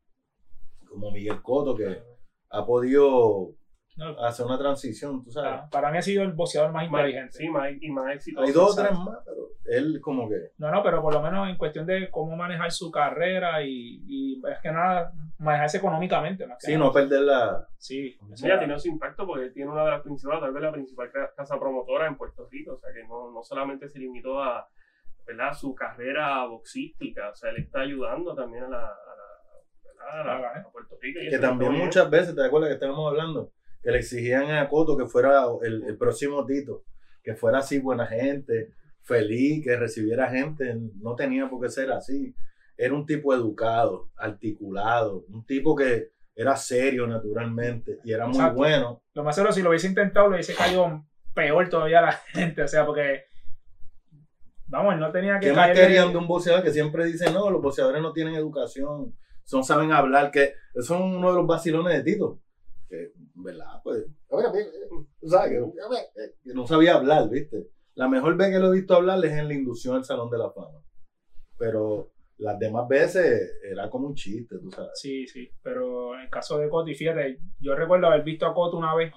como Miguel Cotto, que ha podido no, hacer una transición, tú sabes. ah, para mí ha sido el boxeador más Más- inteligente. Sí, más, y más exitoso. Hay dos o tres más, pero él como que... No, no, pero por lo menos en cuestión de cómo manejar su carrera y, y es que nada, manejarse económicamente. Más que Sí, nada. no perder la... Sí, ha tenido su impacto porque tiene una de las principales, tal vez la principal ca- casa promotora en Puerto Rico, o sea que no, no solamente se limitó a ¿verdad? su carrera boxística, o sea, él está ayudando también a la, a la- ¿verdad? a la- a Puerto Rico. y Que también muchas veces, ¿te acuerdas que estábamos hablando? Que le exigían a Coto que fuera el, el próximo Tito, que fuera así buena gente, feliz, que recibiera gente. No tenía por qué ser así. Era un tipo educado, articulado, un tipo que era serio naturalmente y era muy Exacto. bueno. lo más seguro, si lo hubiese intentado, lo hubiese caído peor todavía a la gente. O sea, porque, vamos, él no tenía que ¿Qué más querían de un boxeador que siempre dice, no, los boxeadores no tienen educación, son saben hablar, que eso es uno de los vacilones de Tito. Que, ¿verdad? Pues, tú sabes, que, que no sabía hablar, ¿viste? La mejor vez que lo he visto hablar es en la inducción al Salón de la Fama. Pero las demás veces era como un chiste, tú sabes. Sí, sí, pero en el caso de Cotto, y fíjate, yo recuerdo haber visto a Cotto una vez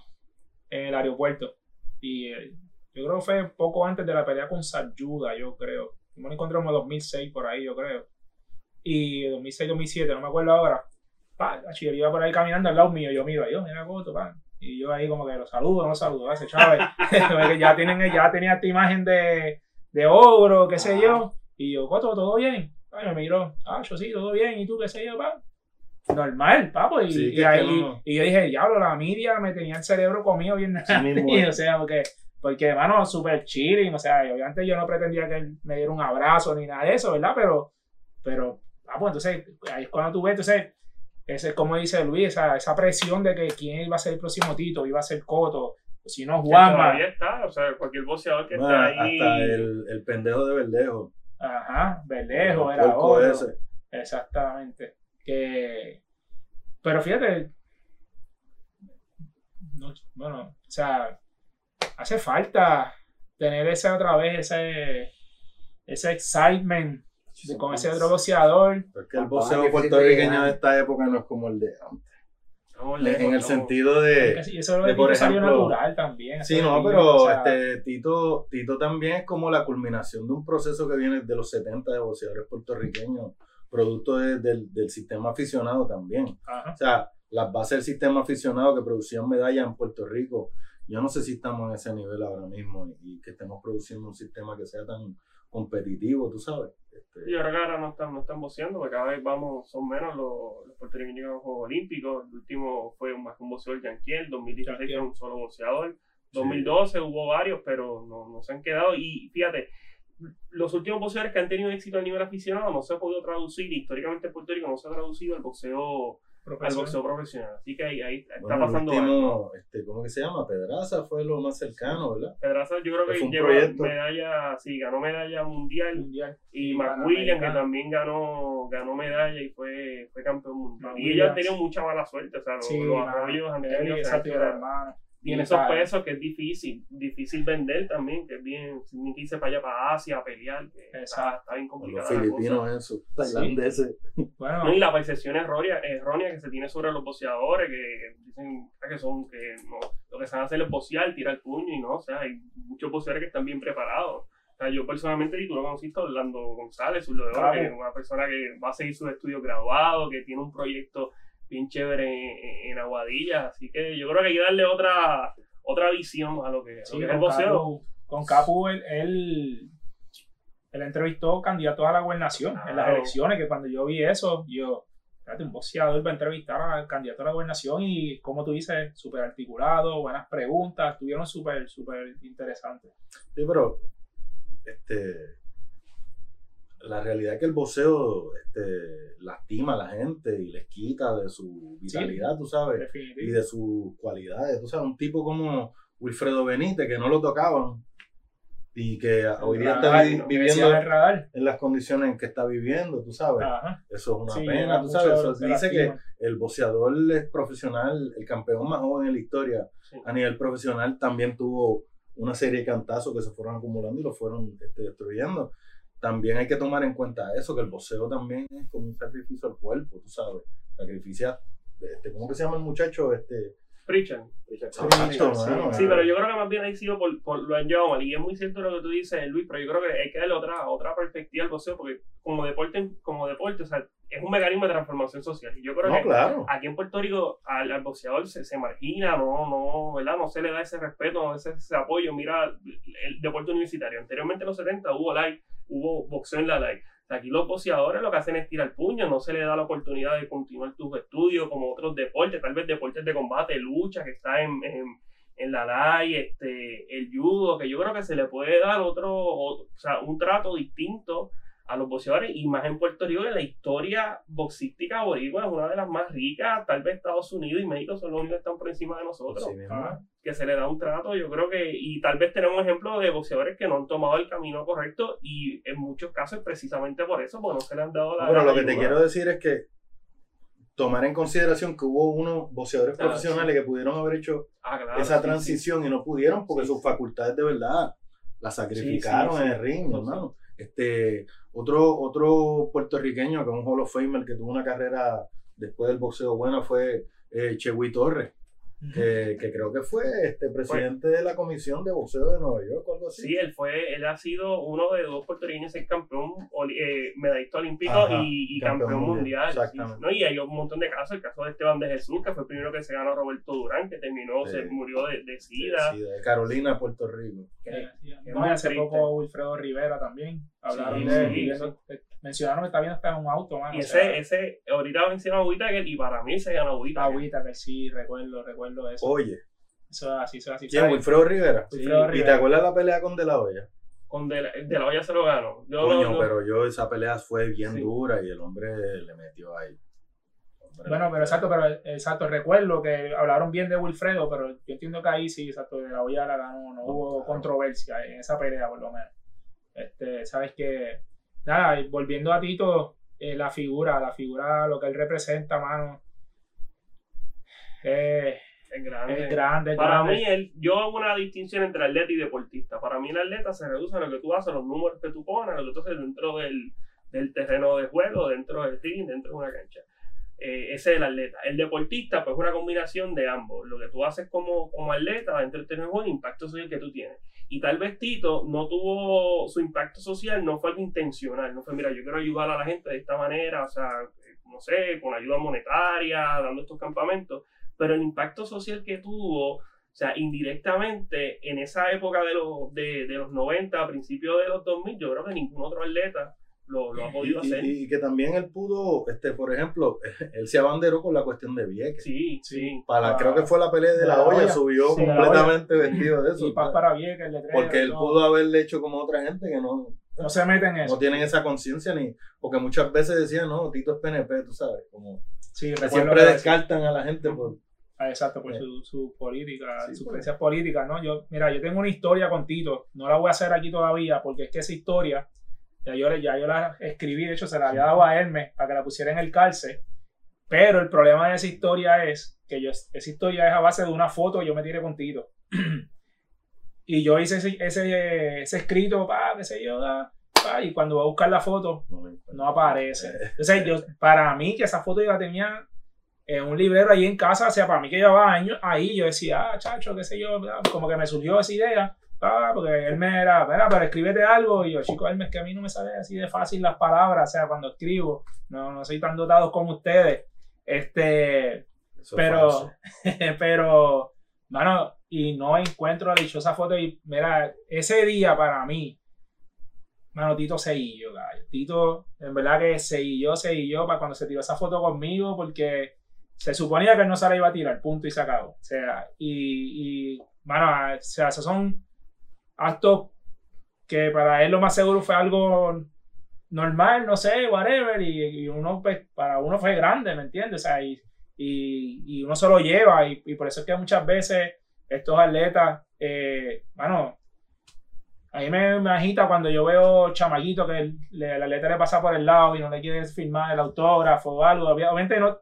en el aeropuerto. Y eh, yo creo que fue poco antes de la pelea con Sayuda, yo creo. Lo encontré como 2006 por ahí, yo creo. Y 2006-2007, no me acuerdo ahora. Pa, y él iba por ahí caminando al lado mío. Yo miro, yo, mira Cotto, pa. Y yo ahí como que lo saludo, no lo saludo, ese Chávez. Ya, tienen, ya tenía esta imagen de, de ogro, qué sé yo. Y yo, Cotto, ¿todo bien? Ay, me miró, ah, yo sí, todo bien. ¿Y tú qué sé yo, pa? Normal, papo. Y, Sí, y ahí, no- y yo dije, diablo, la media me tenía el cerebro comido bien Sí mismo y, es. o sea, porque, porque, hermano, súper chilling, o sea, y obviamente yo no pretendía que él me diera un abrazo ni nada de eso, ¿verdad? Pero, pero, pues entonces, ahí es cuando tú ves, entonces, ese es como dice Luis, esa, esa presión de que quién iba a ser el próximo Tito, iba a ser Coto, si no Juanma, todavía está, o sea, cualquier boxeador que Bueno, esté ahí. hasta el, el pendejo de Verdejo. ajá, Verdejo el era otro, ese. exactamente, que, pero fíjate, no, bueno, o sea, hace falta tener ese otra vez, ese, ese excitement de- con ese otro boxeador. Porque el boxeo puertorriqueño de esta época no es como el de antes. En el sentido de... Y eso lo de, de por ejemplo- natural también. Sí, no, pero o sea, este, Tito, Tito también es como la culminación de un proceso que viene de los 70 de boxeadores puertorriqueños, producto de- del, del sistema aficionado también. ajá. O sea, las bases del sistema aficionado que producían medallas en Puerto Rico, yo no sé si estamos en ese nivel ahora mismo y, y que estemos produciendo un sistema que sea tan competitivo, tú sabes. Este, creo que ahora no están, no están boxeando, porque cada vez vamos, son menos los, los puertorriqueños en los Juegos Olímpicos. El último fue un, más que un boxeador Yanquiel, 2016 Yanquiel. fue un solo boxeador. 2012 hubo varios, pero no, no se han quedado. Y fíjate, los últimos boxeadores que han tenido éxito a nivel aficionado no se ha podido traducir, históricamente en Puerto Rico no se ha traducido al boxeo, al boxeo profesional. Así que ahí, ahí está bueno, el pasando algo. último, este, ¿cómo que se llama? Pedraza fue lo más cercano, ¿verdad? Pedraza yo creo Que proyecto. medalla, sí, ganó medalla mundial. mundial. Y Y McWilliam, que también ganó, ganó medalla y fue, fue campeón mundial. Y ellos han tenido mucha mala suerte, o sea, los, Sí, los arroyos han tenido Y esos tal. pesos que es difícil, difícil vender también, que es bien, ni que irse para allá, para Asia a pelear, que está, está bien Con complicada los filipinos, eso, tailandeses. Bueno, No, y la percepción errónea, errónea que se tiene sobre los boxeadores, que dicen que son, que no, lo que saben hacer es boxear, tirar el puño y no, o sea, hay muchos boxeadores que están bien preparados. O sea, yo personalmente, y tú lo conociste, Orlando González, Zurdo de Oro, Claro. que es una persona que va a seguir sus estudios graduados, que tiene un proyecto bien chévere en, en- Aguadilla, así que yo creo que hay que darle otra, otra visión a lo que, a lo Sí, que es el. Capu, con Capu él, él, él entrevistó candidatos a la gobernación en las elecciones, que cuando yo vi eso, yo, espérate, un boxeador va a entrevistar al candidato a la gobernación y, como tú dices, súper articulado, buenas preguntas, estuvieron súper, súper interesantes. Sí, pero este, la realidad es que el boxeo este, lastima a la gente y les quita de su vitalidad, tú sabes, y Definitivo. de sus cualidades. Tú sabes, un tipo como Wilfredo Benítez, que no lo tocaban, y que hoy día está Radar, que viviendo el en las condiciones en que está viviendo, tú sabes. Ajá. Eso es una Sí, pena, tú sabes. Eso dice que el boxeador es profesional, el campeón más joven en la historia Sí. a nivel profesional también tuvo una serie de cantazos que se fueron acumulando y lo fueron este, destruyendo. También hay que tomar en cuenta eso, que el boxeo también es como un sacrificio al cuerpo, tú sabes. Sacrificia, este, ¿cómo que se llama el muchacho? Este. Exacto, Sí, pero yo creo que más bien ha sido por, por lo han llevado mal. Y es muy cierto lo que tú dices, Luis, pero yo creo que hay que darle otra, otra perspectiva al boxeo, porque como deporte, como deporte, o sea, es un mecanismo de transformación social. Y yo creo No, que claro. aquí en Puerto Rico al, al boxeador se, se margina, no, no, ¿verdad? No se le da ese respeto, ese, ese apoyo. Mira, el deporte universitario. Anteriormente en los 70 hubo live, hubo boxeo en la live. Aquí los boxeadores lo que hacen es tirar puño, no se le da la oportunidad de continuar tus estudios como otros deportes, tal vez deportes de combate, lucha, que está en, en, la LAI, este, el judo, que yo creo que se le puede dar otro, o sea, un trato distinto a los boxeadores y más en Puerto Rico que la historia boxística boricua es una de las más ricas, tal vez Estados Unidos y México son los únicos que están por encima de nosotros, Sí. Ah, que se le da un trato, yo creo que, y tal vez tenemos ejemplos de boxeadores que no han tomado el camino correcto y en muchos casos es precisamente por eso, porque no se le han dado la... No, pero lo la que te quiero decir es que tomar en consideración que hubo unos boxeadores Ah, profesionales que pudieron haber hecho Ah, claro, esa sí, transición y no pudieron porque Sí, sus facultades de verdad las sacrificaron Sí, sí, en sí. el ring, Sí, hermano. Este, otro, otro puertorriqueño que es un Hall of Famer que tuvo una carrera después del boxeo buena fue eh, Chewy Torres, que, que creo que fue este presidente de la comisión de boxeo de Nueva York o algo así. Sí, él fue, él ha sido uno de dos puertorriqueños en campeón, eh, medallista olímpico Ajá, y, y campeón campeón, mundial, exactamente. ¿no? Y hay un montón de casos, el caso de Esteban de Jesús, que fue el primero que se ganó Roberto Durán, que terminó, Sí. se murió de, de sida. sí, de Carolina, Puerto Rico. Que- no, hace triste. poco Wilfredo Rivera también. Hablaron Sí, de sí, mencionaron que está viendo hasta en un auto, mano. Y o ese, sea, ese, ahorita mencionaba a Whittaker y para mí se ganó Whittaker. agüita, que sí, recuerdo, recuerdo eso. Oye, Eso es así, eso es así. ¿quién? Wilfredo Rivera. Wilfredo ¿Y te acuerdas la pelea con De La Hoya? Con de, la, de la olla se lo ganó. Yo Coño, no- no- pero yo esa pelea fue bien Sí. dura y el hombre le metió ahí. Hombre, Bueno, pero exacto, pero exacto, recuerdo que hablaron bien de Wilfredo, pero yo entiendo que ahí sí, exacto, de la olla la ganó, no hubo claro. controversia en esa pelea por lo menos. Este, sabes que, nada, y volviendo a Tito, eh, la figura, la figura, lo que él representa, mano, eh, es grande. es grande, es Para grande. mí, el, yo hago una distinción entre atleta y deportista. Para mí, el atleta se reduce a lo que tú haces, a los números que tú pones, a lo que tú haces dentro del, del terreno de juego, dentro del ring, dentro de una cancha. Eh, ese es el atleta. El deportista, pues, es una combinación de ambos. Lo que tú haces como, como atleta dentro del terreno de juego, el impacto social que tú tienes. Y tal vez Tito no tuvo su impacto social, no fue algo intencional. No fue, mira, yo quiero ayudar a la gente de esta manera, o sea, no sé, con ayuda monetaria, dando estos campamentos pero el impacto social que tuvo, o sea, indirectamente en esa época de los, de, de los 90, a principios de los 2000, yo creo que ningún otro atleta lo, lo ha Y, podido hacer. y- y que también él pudo, este, por ejemplo, él se abanderó con la cuestión de Vieques. Sí, sí. Para, Ah, creo que fue la pelea de, de la, la olla, olla. subió Sí, completamente vestido de eso. y paz para Vieques, el letrero, porque él no, pudo haberle hecho como otra gente que no, no se meten en eso. no tienen esa conciencia ni. Porque muchas veces decían, no, Tito es PNP, tú sabes. Como Sí, que siempre descartan a la gente por. Ah, Exacto, por Sí. su, su política, Sí, sus pues. creencias políticas, ¿no? Yo, mira, yo tengo una historia con Tito, no la voy a hacer aquí todavía, porque es que esa historia, ya yo, ya yo la escribí, de hecho se la había dado a Hermes para que la pusiera en el cárcel, pero el problema de esa historia es que yo, esa historia es a base de una foto que yo me tiré con Tito. y yo hice ese, ese, ese escrito, pa, qué sé yo, pa, y cuando voy a buscar la foto, No, aparece. Entonces, yo, para mí, que esa foto yo la tenía en un librero ahí en casa, o sea, para mí que llevaba años ahí, yo decía, ah, chacho, qué sé yo, como que me surgió esa idea, ah, porque él me era, mira, pero escríbete algo, y yo, chico, él es que a mí no me sale así de fácil las palabras, o sea, cuando escribo, no, no soy tan dotado como ustedes, este, eso es pero, pero, mano, y no encuentro la dichosa foto. Y mira, ese día para mí, mano, Tito se gallo. Tito, en verdad que se guilló, se guilló para cuando se tiró esa foto conmigo, porque se suponía que él no se la iba a tirar, punto y se acabó. O sea, y, y mano, o sea, esos son actos que para él lo más seguro fue algo normal, no sé, whatever, y, y uno, pues, para uno fue grande, ¿me entiendes? O sea, y, y, y uno se lo lleva, y, y por eso es que muchas veces estos atletas, eh, bueno, a mí me, me agita cuando yo veo chamaquito que el- le- la letra le pasa por el lado y no le quieren firmar el autógrafo o algo. Obvia- Obviamente, no,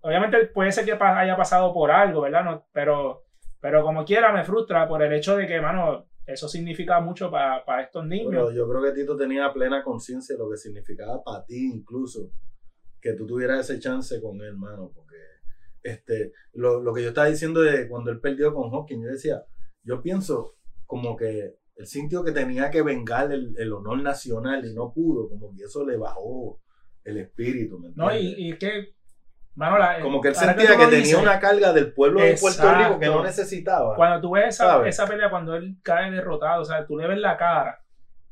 obviamente puede ser que haya pasado por algo, ¿verdad? No, pero, pero como quiera me frustra por el hecho de que, mano, eso significa mucho para estos niños. Pero yo creo que Tito tenía plena conciencia de lo que significaba para ti incluso que tú tuvieras ese chance con él, hermano, porque este, lo, lo que yo estaba diciendo de cuando él perdió con Hawking, yo decía, yo pienso como que él sintió que tenía que vengar el, el honor nacional y no pudo, como que eso le bajó el espíritu, ¿me No, y, y que, mano, la- como que él sentía que tenía dices, una carga del pueblo de Puerto Rico que no necesitaba. Cuando tú ves esa, esa pelea, cuando él cae derrotado, o sea, tú le ves la cara,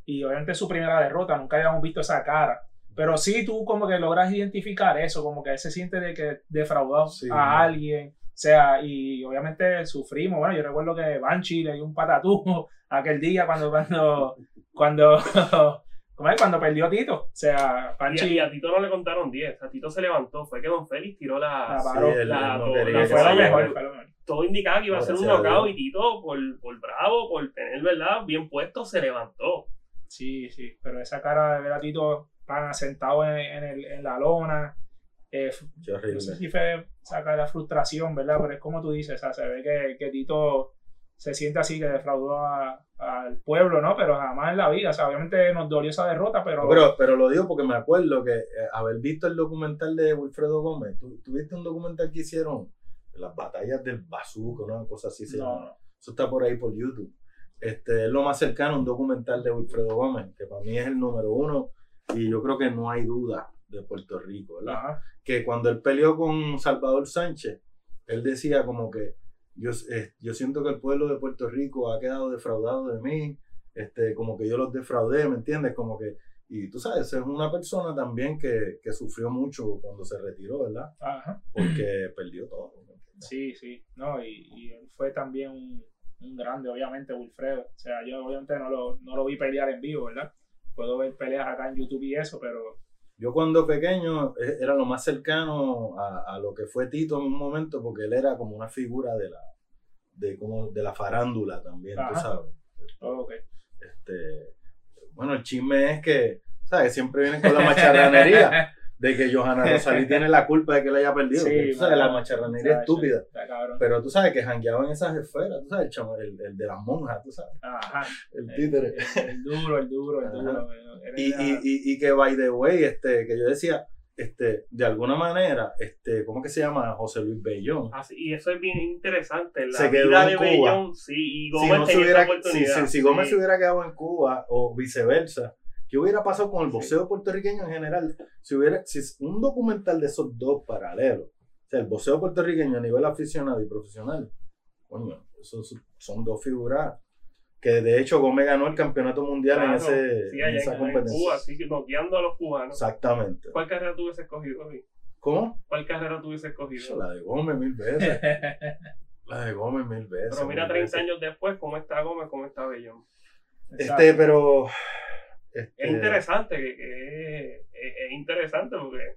y obviamente es su primera derrota, nunca habíamos visto esa cara. Pero sí tú como que logras identificar eso, como que él se siente de que defraudó Sí. a alguien. O sea, y obviamente sufrimos. Bueno, yo recuerdo que Banshee le dio un patatú aquel día cuando, cuando, cuando, ¿cómo es? Cuando perdió Tito. O sea, Y a, Banshee y a Tito no le contaron 10. A Tito se levantó. Fue que Don Félix tiró la. La paró. no todo- la fue lo mejor. Todo indicaba que iba a ser un a knockout y Tito, por, por bravo, por tener, ¿verdad? Bien puesto, se levantó. Sí, sí, pero esa cara de ver a Tito tan sentado en, en el- en la lona, eh, Qué horrible. no sé si fue sacar la frustración, ¿verdad? Pero es como tú dices, o sea, se ve que, que Tito se siente así, que defraudó a- al pueblo, ¿no? Pero jamás en la vida, o sea, obviamente nos dolió esa derrota, pero... Pero, pero lo digo porque me acuerdo que eh, haber visto el documental de Wilfredo Gómez, ¿tú, tú viste un documental que hicieron? Las batallas del bazooka, una cosa así se no, llama. Eso está por ahí por YouTube. Este, es lo más cercano a un documental de Wilfredo Gómez, que para mí es el número uno y yo creo que no hay duda de Puerto Rico, ¿verdad? Ajá. que cuando él peleó con Salvador Sánchez, él decía como que yo, eh, yo siento que el pueblo de Puerto Rico ha quedado defraudado de mí, este, como que yo los defraudé, ¿me entiendes? Como que, y tú sabes, es una persona también que, que sufrió mucho cuando se retiró, ¿verdad? Ajá. Porque perdió todo. Sí, sí, no, y, y él fue también un, un grande, obviamente, Wilfredo. O sea, yo obviamente no lo, no lo vi pelear en vivo, ¿verdad? Puedo ver peleas acá en YouTube y eso, pero Yo cuando pequeño eh, era lo más cercano a, a lo que fue Tito en un momento, porque él era como una figura de la, de como de la farándula también, tú Ajá. sabes. todo ok. Este, bueno, el chisme es que, ¿sabes? Siempre vienen con la macharranería de que Johanna Rosalí tiene la culpa de que él haya perdido. Sí, que tú sabes, la macharranería estúpida. está. Pero tú sabes que jangueaba en esas esferas, tú sabes, el, chamo- el, el de las monjas, tú sabes, Ajá. el El, títere. el- duro, el duro, el duro. Y, y, y, y que, by the way, este, que yo decía, este, de alguna manera, este, ¿cómo que se llama? José Luis Bellón. Así, y eso es bien interesante. La Se quedó en de Cuba. Bellón, sí, y Si, Gómez se tenía hubiera, esa si, oportunidad. si- si Gómez sí. se hubiera quedado en Cuba o viceversa, ¿qué hubiera pasado con el boxeo puertorriqueño en general? Si hubiera si es un documental de esos dos paralelos, o sea, el boxeo puertorriqueño a nivel aficionado y profesional, coño, esos son dos figuras que de hecho Gómez ganó el campeonato mundial en, Claro, ese, sí, en esa en, en competencia. Cuba, así que noqueando a los cubanos. Exactamente. ¿Cuál carrera tú hubieses escogido, Luis? ¿Cómo? ¿Cuál carrera tú hubieses escogido? La de Gómez mil veces. La de Gómez mil veces. Pero mira, mil 30 veces. años después, ¿cómo está Gómez? ¿Cómo está Bellón? Este, pero. Este, Es interesante, que, es, es- es interesante porque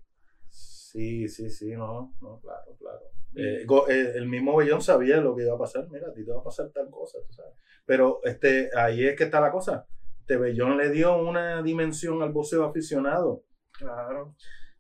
Sí, sí, sí, no, no, claro, claro. Eh, eh, el mismo Bellón sabía lo que iba a pasar, mira, a ti te va a pasar tal cosa, tú sabes. Pero este, ahí es que está la cosa. Este Bellón le dio una dimensión al boxeo aficionado, Claro.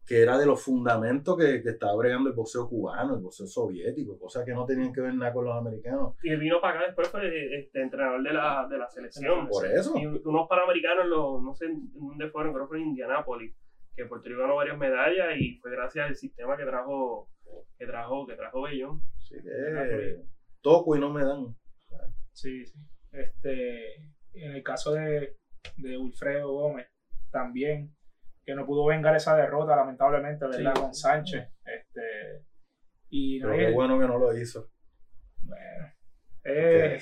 Que era de los fundamentos que, que estaba bregando el boxeo cubano, el boxeo soviético, cosas que no tenían que ver nada con los americanos. Y él vino para acá después, fue este, entrenador de la, de la selección. Por eso. Y unos panamericanos, los, no sé en dónde fueron, creo que fue en Indianápolis, que Puerto Rico ganó varias medallas y fue gracias al sistema que trajo, que trajo, que trajo Bellón. Así que toco y no me dan. Sí, sí. Este, en el caso de, de Wilfredo Gómez, también, que no pudo vengar esa derrota, lamentablemente, ¿verdad? Sí. Con Sánchez. Este, y Pero qué bueno que no lo hizo. bueno, eh,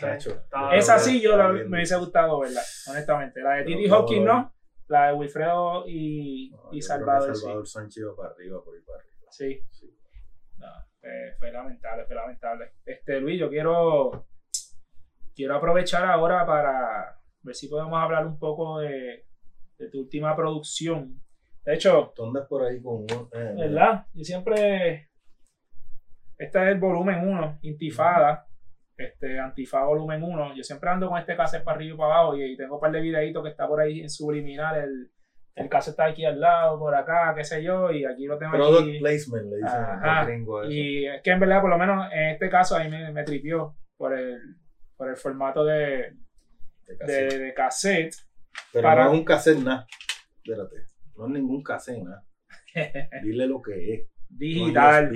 esa, sí yo la- me hubiese gustado verla, honestamente. La de Titi Hawkins no, la de Wilfredo y, No, y Salvador, Salvador Sánchez iba para arriba, por ahí para arriba. sí. Sí. Sí. No, fue, fue lamentable, fue lamentable. Este, Luis, yo quiero, quiero aprovechar ahora para ver si podemos hablar un poco de, de tu última producción. De hecho, Tú andas por ahí con un. eh, ¿verdad? Yo siempre. Este es el volumen 1, Intifada. este, Antifa Volumen 1. Yo siempre ando con este cassette para arriba y para abajo y, y tengo un par de videitos que está por ahí en subliminal. El, el cassette está aquí al lado, por acá, qué sé yo, y aquí lo tengo Product aquí. placement, le dicen Ajá. eso. Y es que en verdad, por lo menos en este caso, ahí me, me tripió por el, por el formato de, de cassette. de, de cassette. Pero para- no es un cassette nada. Espérate. No es ningún cassette nada. Dile lo que es. Digital.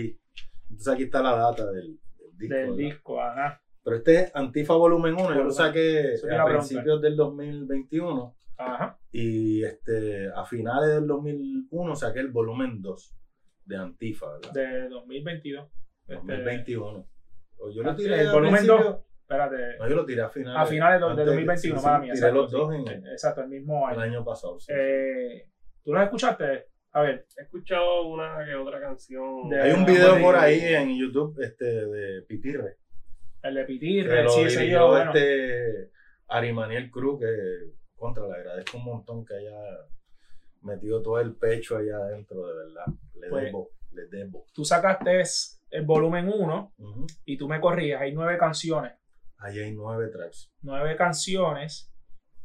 Entonces aquí está la data del, del disco. del ¿verdad? disco, ajá. Pero este es Antifa Volumen 1. Yo lo saqué a principios del 2021. Ajá. Y este, a finales del 2001 saqué el volumen 2 de Antifa, ¿verdad? De 2022. Este, 2021. O yo lo Ah, tiré el volumen principio. 2. Espérate. No, yo lo tiré a finales. A finales de, de antes 2021, sí, sí, mala mía. Tiré exacto, los dos en Exacto, el mismo el año. año pasado. sí. Eh, ¿Tú lo escuchaste? A ver, He escuchado una que otra canción. De- Hay un video por ahí en YouTube este, de Pitirre. el de Pitirre, lo sí, ese yo, bueno. este Arimaniel Cruz, que contra le agradezco un montón que haya metido todo el pecho allá adentro, de verdad. Le Pues- debo, le debo. Tú sacaste el volumen 1 Ujú. y tú me corrías. Hay nueve canciones. Ahí hay nueve tracks. Nueve canciones.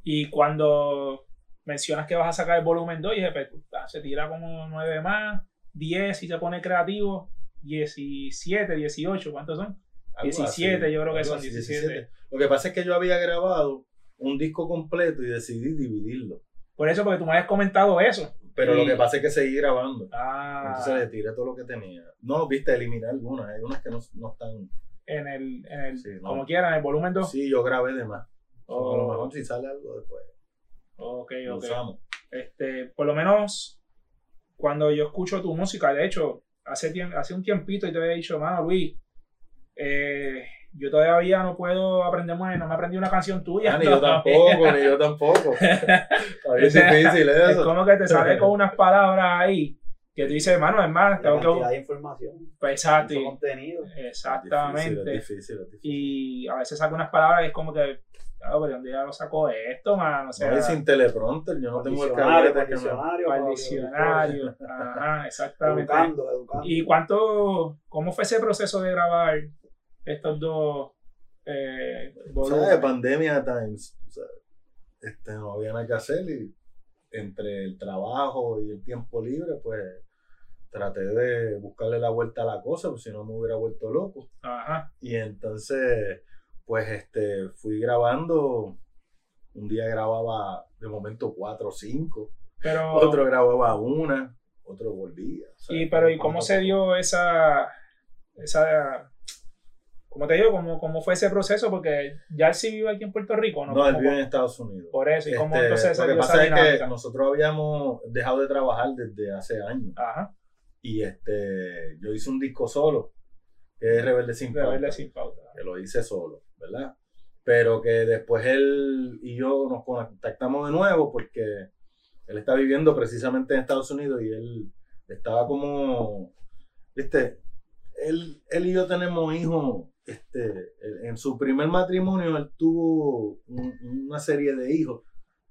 Y cuando mencionas que vas a sacar el volumen 2, dije, pues, ah, se tira como nueve más, 10 si se pone creativo, 17, 18, ¿cuántos son? Algo 17, así, yo creo que son así, 17. Lo que pasa es que yo había grabado un disco completo y decidí dividirlo. Por eso, porque tú me habías comentado eso. Pero Y- lo que pasa es que seguí grabando. Ah, Entonces le tiré todo lo que tenía. No, viste, eliminé algunas. Hay unas que no, no están. en el, en el Sí, no. como quieran, en el volumen 2. Sí, yo grabé de más. Oh. A lo mejor si sale algo después. Ok, lo ok. usamos. Este, por lo menos cuando yo escucho tu música, de hecho, hace, hace un tiempito y te había dicho, mano, Luis, eh, yo todavía no puedo aprenderme, no me aprendí una canción tuya. Ah, ni yo tampoco, ni yo tampoco. Bien difícil Es eso. como que te sale con unas palabras ahí que tú dices, mano, es más, tengo cantidad que... de información, Pues, exacto, contenido. exactamente. Es difícil, es difícil. Y a veces saco unas palabras y es como que, claro, ¿de dónde ya lo saco esto, mano? O sea, No, y sin teleprompter, yo no tengo el que me... diccionario, para diccionario. Ajá, exactamente. Educando, educando. ¿Y cuánto, cómo fue ese proceso de grabar estos dos eh. Pandemia times. o sea, este, no había nada que hacer y entre el trabajo y el tiempo libre, pues traté de buscarle la vuelta a la cosa, pues si no me hubiera vuelto loco. Ajá, Y entonces, pues este, fui grabando. Un día grababa de momento cuatro o cinco, pero, otro grababa una, otro volvía. o sea, y, pero ¿y cómo se dio esa, esa, cómo te digo, cómo, cómo fue ese proceso? Porque ya él sí vive aquí en Puerto Rico, ¿no? No, él ¿Cómo- vive en Estados Unidos. Por eso, ¿y cómo Este, entonces se lo que dio esa pasa es que nosotros habíamos dejado de trabajar desde hace años. Ajá, Y este, yo hice un disco solo, que es Rebelde Sin de verle Pauta, sin pauta. que lo hice solo, ¿verdad? Pero que después él y yo nos contactamos de nuevo porque él está viviendo precisamente en Estados Unidos y él estaba como, viste, él, él y yo tenemos hijos, este, en su primer matrimonio él tuvo un- una serie de hijos,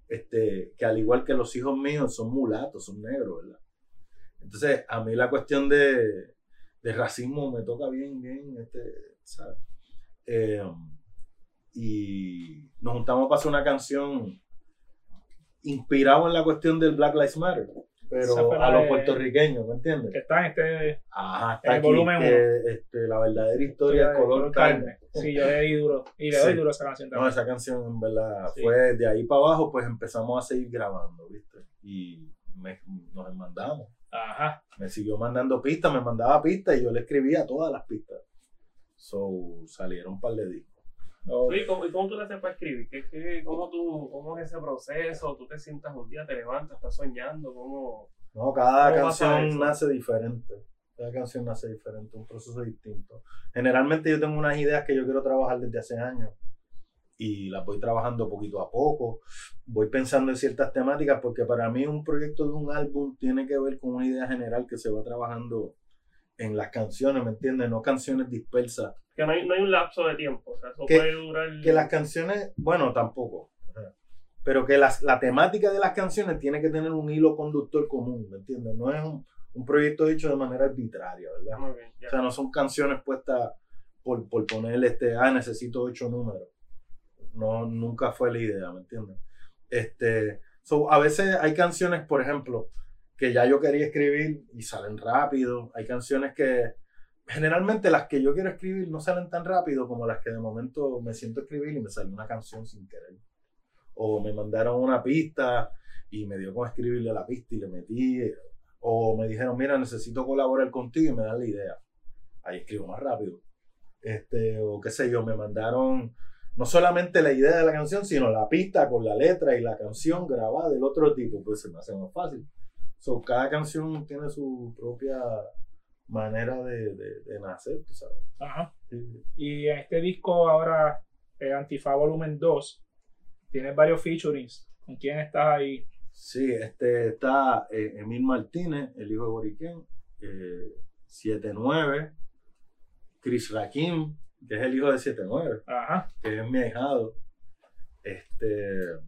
este, que al igual que los hijos míos son mulatos, son negros, ¿verdad? Entonces, a mí la cuestión de, de racismo me toca bien, bien, este, ¿sabes? Eh, y nos juntamos para hacer una canción inspirado en la cuestión del Black Lives Matter, pero a los puertorriqueños, ¿me entiendes? Que está en este Ajá, en está el aquí, volumen que, este, la verdadera historia del color carne. Sí, yo le di duro. Y le doy duro a esa canción No, también. esa canción en verdad Sí. fue de ahí para abajo, pues empezamos a seguir grabando, ¿viste? Y me- nos mandamos. Ajá. Me siguió mandando pistas, me mandaba pistas y yo le escribía todas las pistas. So, salieron un par de discos. Ok. Luis, ¿cómo, ¿y cómo tú le haces para escribir? ¿Qué, qué, cómo, tú, ¿Cómo es ese proceso? ¿Tú te sientas un día, te levantas, estás soñando? ¿Cómo? No, cada ¿Cómo canción nace diferente. Cada canción nace diferente, un proceso distinto. Generalmente yo tengo unas ideas que yo quiero trabajar desde hace años y las voy trabajando poquito a poco. Voy pensando en ciertas temáticas porque para mí un proyecto de un álbum tiene que ver con una idea general que se va trabajando en las canciones, ¿me entiendes? No canciones dispersas. Que no hay, no hay un lapso de tiempo. O sea, eso Que- puede durar. Que las canciones, bueno, tampoco. Pero que las, la temática de las canciones tiene que tener un hilo conductor común, ¿me entiendes? No es un, un proyecto hecho de manera arbitraria, ¿verdad? O sea, no son canciones puestas por, por poner este, ah, necesito ocho números. No, nunca fue la idea, ¿me entiendes? Este, so, a veces hay canciones, por ejemplo, que ya yo quería escribir y salen rápido. Hay canciones que generalmente las que yo quiero escribir no salen tan rápido como las que de momento me siento escribir y me sale una canción sin querer. O me mandaron una pista y me dio con escribirle la pista y le metí. O me dijeron, mira, necesito colaborar contigo y me dan la idea. Ahí escribo más rápido. Este, o qué sé yo, me mandaron no solamente la idea de la canción, sino la pista con la letra y la canción grabada del otro tipo, pues se me hace más fácil. So, cada canción tiene su propia manera de, de, de nacer, tú sabes. Ajá. Sí. Y en este disco ahora, eh, Antifa Volumen 2, tienes varios featurings. ¿Con quién estás ahí? Sí, este está eh, Emil Martínez, el hijo de Boriquén, eh, 7-9, Chris Rakim, que es el hijo de 7-9, Ajá. que es mi ahijado. Este,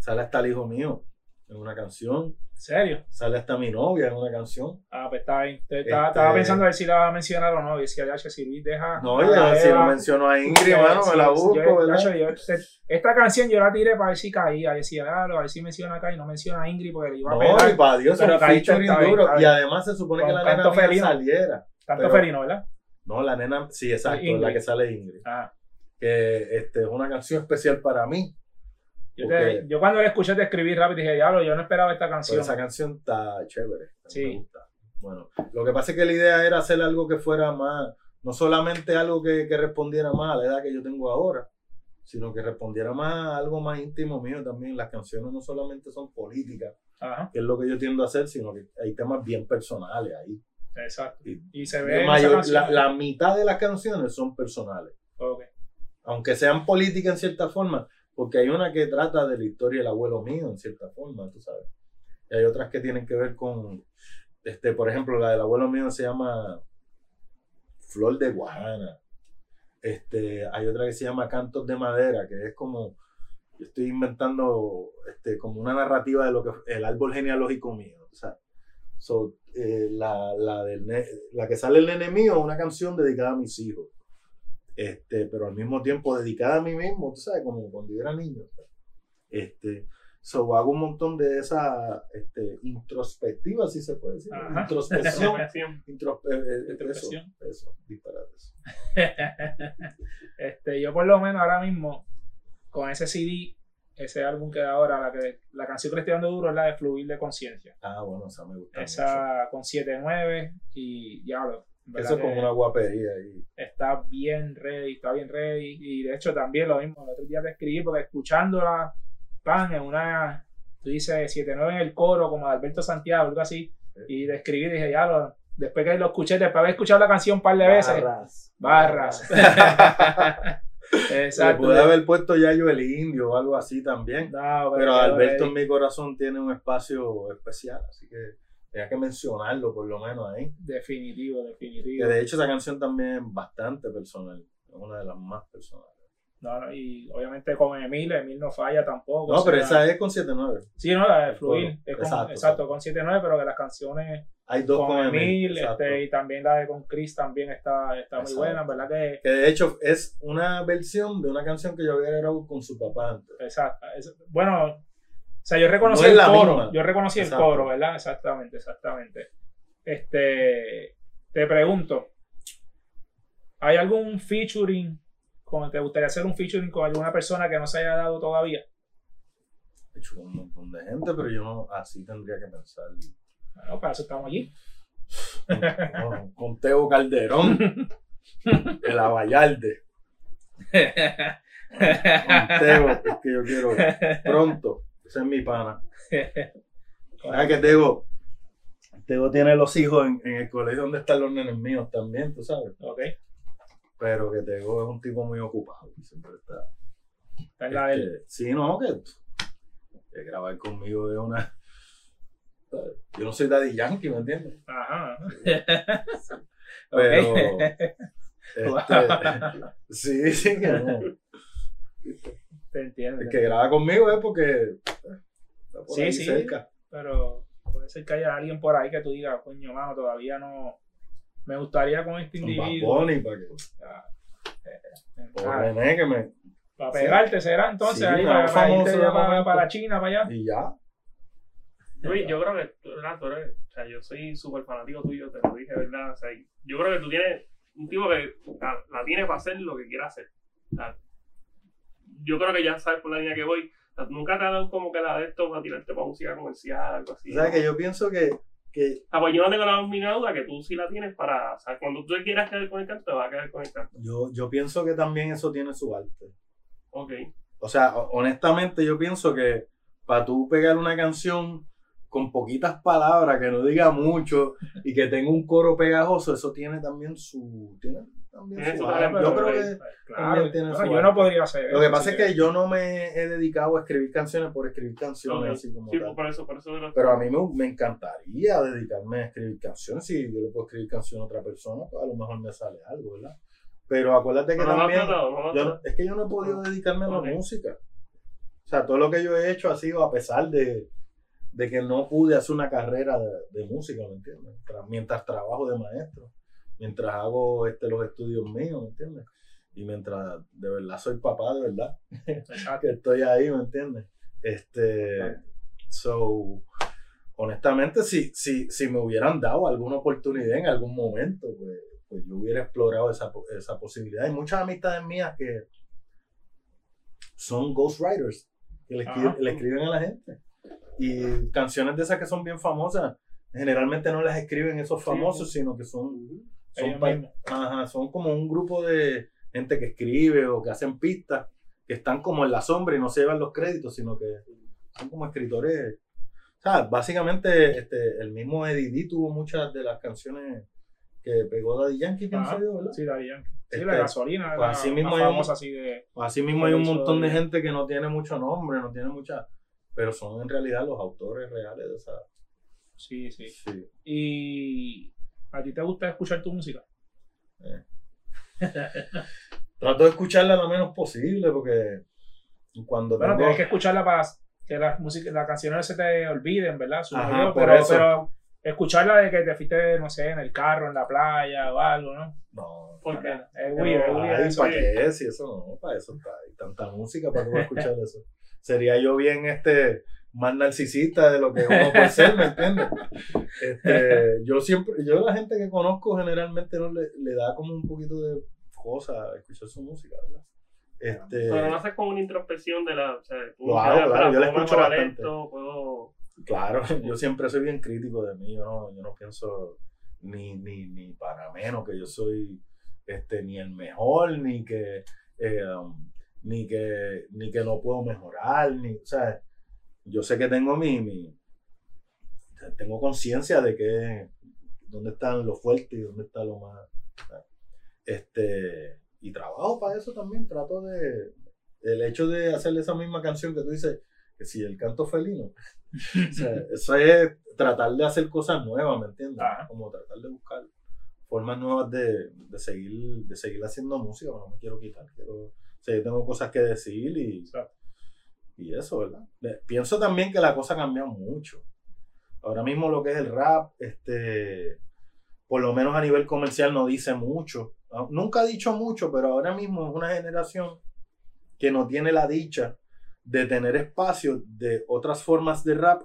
sale hasta el hijo mío en una canción, ¿En serio? sale hasta mi novia en una canción. Ah, pues está bien. Este- estaba pensando a ver si la va a mencionar o no. Y decía, ya, que si Luis deja. No, ya, si lo Eva, menciono a Ingrid, mano, me la busco, yo- ¿verdad? Yo- este- esta canción yo la tiré para ver si caía. Decía, ah, a ver si menciona acá y no menciona a Ingrid porque le iba a No, pegar. y para Dios, Pero un featuring duro. Y además se supone que la nena felino. saliera. Tanto felino, ¿verdad? No, la nena, sí, exacto, la que sale Ingrid. Ah. Que este, es una canción especial para mí. Yo, cuando la escuché te escribí rápido y dije, diablo, yo no esperaba esta canción. esa canción está chévere. Sí. Me gusta. Bueno, lo que pasa es que la idea era hacer algo que fuera más, no solamente algo que, que respondiera más a la edad que yo tengo ahora, sino que respondiera más a algo más íntimo mío también. Las canciones no solamente son políticas, Ajá, que es lo que yo tiendo a hacer, sino que hay temas bien personales ahí. exacto. Y Y se ve mayor- la, la mitad de las canciones son personales, Ok. aunque sean políticas en cierta forma, porque hay una que trata de la historia del abuelo mío en cierta forma, tú sabes. Y hay otras que tienen que ver con, este, por ejemplo, la del abuelo mío se llama Flor de Guajana. Este, hay otra que se llama Cantos de Madera, que es como, yo estoy inventando este, como una narrativa de lo que el árbol genealógico mío. O sea, so, eh, la, la, del la que sale el nene mío es una canción dedicada a mis hijos. Este, pero al mismo tiempo dedicada a mí mismo, tú sabes, como cuando yo era niño. Este, so, hago un montón de esa este, introspectiva, si se puede decir. Ajá. Introspección. Introspección. Intros- eh, eh, Introspección. Eso, eso, disparates. este, yo por lo menos ahora mismo, con ese CD, ese álbum que da ahora, la, que, la canción que estoy dando duro es la de Fluir de Conciencia. Ah, bueno, esa me gusta. mucho. Esa con 7-9 y ya lo. Eso es como una guapería ahí. Está bien ready, está bien ready. Y de hecho también lo mismo, el otro día te escribí porque escuchándola, pan, en una, tú dices 7-9 en el coro, como de Alberto Santiago, algo así. Y te escribí y dije, ya lo, después que lo escuché, después de haber escuchado la canción un par de veces. Barras. Barras. Exacto. pude haber puesto ya yo el indio o algo así también. No, Pero Alberto en mi corazón tiene un espacio especial, así que tenía que mencionarlo por lo menos ahí. Definitivo, Que definitivo. de hecho esa canción también es bastante personal, es una de las más personales. No, no, y obviamente con Emil, Emil no falla tampoco. No, o pero esa es con 7-9. Sí, no, la de Fluir. es con- Exacto, exacto, con 7-9, pero que las canciones Hay dos con, con, Emil, este, y también la de con Chris también está, está muy buena, ¿verdad? Que, Que de hecho es una versión de una canción que yo había grabado con su papá antes. exacto. es- bueno, o sea, yo reconocí No el coro, misma. yo reconocí el coro, ¿verdad? Exactamente, exactamente. Este, te pregunto, ¿hay algún featuring, con, te gustaría hacer un featuring con alguna persona que no se haya dado todavía? He hecho con un montón de gente, pero yo no así tendría que pensar. Bueno, para eso estamos allí. Con, con Teo Calderón, el Abayalde. Con Teo, es que yo quiero pronto. Ese es mi pana. Ah, que Tego, Tego tiene los hijos en, en el colegio donde están los nenes míos también, tú sabes. ok, Pero que Tego es un tipo muy ocupado. Siempre está. esta es la Este, sí, no, que, que grabar conmigo es una. Yo no soy Daddy Yankee, ¿me entiendes? Ajá. Pero. Este, sí, sí, que no. Te entiendo. El que graba conmigo es porque eh, está por Sí, ahí sí. cerca. Pero puede ser que haya alguien por ahí que tú digas, coño, mano, todavía no. Me gustaría con este individuo. Bunny, para que. Ah, Ah, René que me. para pegarte será entonces Sí, ahí para, para irte ya para, para China, para allá. Y ya. Luis, yo creo que tú, ¿verdad? tú eres, o sea, yo soy súper fanático tuyo, te lo dije, ¿verdad? O sea, yo creo que tú tienes un tipo que la, la tiene para hacer lo que quiera hacer. O sea, yo creo que ya sabes por la línea que voy. Nunca te ha dado como que la de esto para tirarte para música comercial, algo así. O sea ¿no? que yo pienso que, que sea, pues yo no tengo la mínima duda que tú sí la tienes para. O sea, cuando tú quieras quedar con el canto, te vas a quedar con el canto. yo, yo pienso que también eso tiene su arte. Ok. O sea, ho- honestamente yo pienso que para tú pegar una canción con poquitas palabras, que no diga mucho y que tenga un coro pegajoso, eso tiene también su... Tiene también Tiene su Yo creo que... Claro, También tiene su yo no podría hacer Lo que pasa es que yo no me he dedicado a escribir canciones por escribir canciones así como Sí, tal. por eso, por eso. Pero a mí me, me encantaría dedicarme a escribir canciones. Si yo le puedo escribir canción a otra persona, pues a lo mejor me sale algo, ¿verdad? Pero acuérdate que no también... no yo es que yo no he podido dedicarme a la música. O sea, todo lo que yo he hecho ha sido a pesar de, de que no pude hacer una carrera de, de música, ¿me entiendes? Tra- Mientras trabajo de maestro, mientras hago este, los estudios míos, ¿me entiendes? Y mientras de verdad soy papá, de verdad, que estoy ahí, ¿me entiendes? Este, so, honestamente, si, si, si me hubieran dado alguna oportunidad en algún momento, pues, pues yo hubiera explorado esa, esa posibilidad. Hay muchas amistades mías que son ghostwriters, que le, escri- Ajá. le escriben a la gente. Y canciones de esas que son bien famosas, generalmente no las escriben esos famosos, sino que son, son, ajá, son como un grupo de gente que escribe o que hacen pistas, que están como en la sombra y no se llevan los créditos, sino que son como escritores. O sea, básicamente este, el mismo Eddie D tuvo muchas de las canciones que pegó Daddy Yankee, pienso yo, ¿verdad? Sí, Daddy Yankee. Sí, Este, la gasolina, pues así mismo hay un- así de... Así mismo hay un montón de gente que no tiene mucho nombre, no tiene mucha, pero son en realidad los autores reales de esa. Sí, sí. Sí. Y... ¿A ti te gusta escuchar tu música? Trato de escucharla lo menos posible porque cuando Bueno, tengo- tienes que escucharla para que las música, las canciones se te olviden, ¿verdad? Ajá, yo, pero, eso. pero escucharla de que te fuiste, no sé, en el carro, en la playa o algo, ¿no? No, ¿Por qué? Es weird, es weird Ay, eso. ¿para qué? Si eso no, para eso está. Hay tanta música para a escuchar eso. Sería yo bien este más narcisista de lo que uno puede ser, ¿me entiendes? Este, yo siempre, yo a la gente que conozco generalmente no le, le da como un poquito de cosa a escuchar su música, ¿verdad? Este, Pero no haces como una introspección de la. O sea, Lo hago, claro, "Ah, yo la escucho bastante. esto, puedo. Claro, yo siempre soy bien crítico de mí, yo no, yo no pienso ni, ni, ni para menos que yo soy este, ni el mejor, ni que, um, ni que ni que no puedo mejorar, ni, o sea, yo sé que tengo mi, mi tengo conciencia de que dónde están los fuertes y dónde está lo más, este, y trabajo para eso también, trato de, el hecho de hacer esa misma canción que tú dices, que si el canto felino, o sea, eso es tratar de hacer cosas nuevas, ¿me entiendes? Ajá. Como tratar de buscar formas nuevas de, de seguir, de seguir haciendo música, no me quiero quitar, quiero, o sea, yo tengo cosas que decir y, y eso, ¿verdad? Pienso también que la cosa ha cambiado mucho. Ahora mismo lo que es el rap, este, por lo menos a nivel comercial no dice mucho. Ah, Nunca ha dicho mucho, pero ahora mismo es una generación que no tiene la dicha de tener espacio de otras formas de rap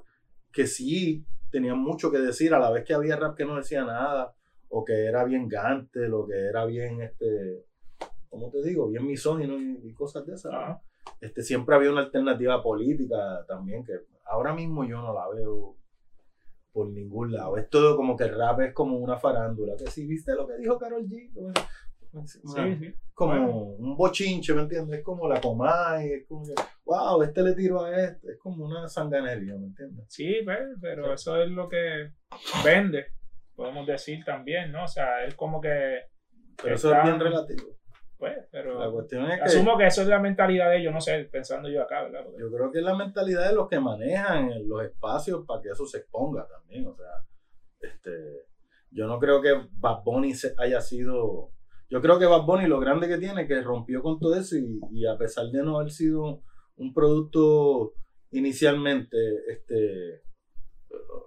que sí tenían mucho que decir a la vez que había rap que no decía nada o que era bien gante, lo que era bien, este, ¿cómo te digo? Bien misógino y, y cosas de esas. ¿no? Este, siempre había una alternativa política también, que ahora mismo yo no la veo por ningún lado. Es todo como que el rap es como una farándula. Que si viste lo que dijo Carol G, Una- sí. como Bueno. un bochinche, ¿me entiendes? Es como la Comay, es como wow, este le tiró a este, es como una sanganería, ¿me entiendes? Sí, pues, pero eso es lo que vende, podemos decir también, ¿no? O sea, es como que, Pero eso es bien relativo. pues, pero La cuestión es que asumo que eso es la mentalidad de ellos, no sé, pensando yo acá, ¿verdad? Porque- yo creo que es la mentalidad de los que manejan los espacios para que eso se exponga también. O sea, este, yo no creo que Bad Bunny haya sido. Yo creo que Bad Bunny lo grande que tiene es que rompió con todo eso y, y a pesar de no haber sido un producto inicialmente este,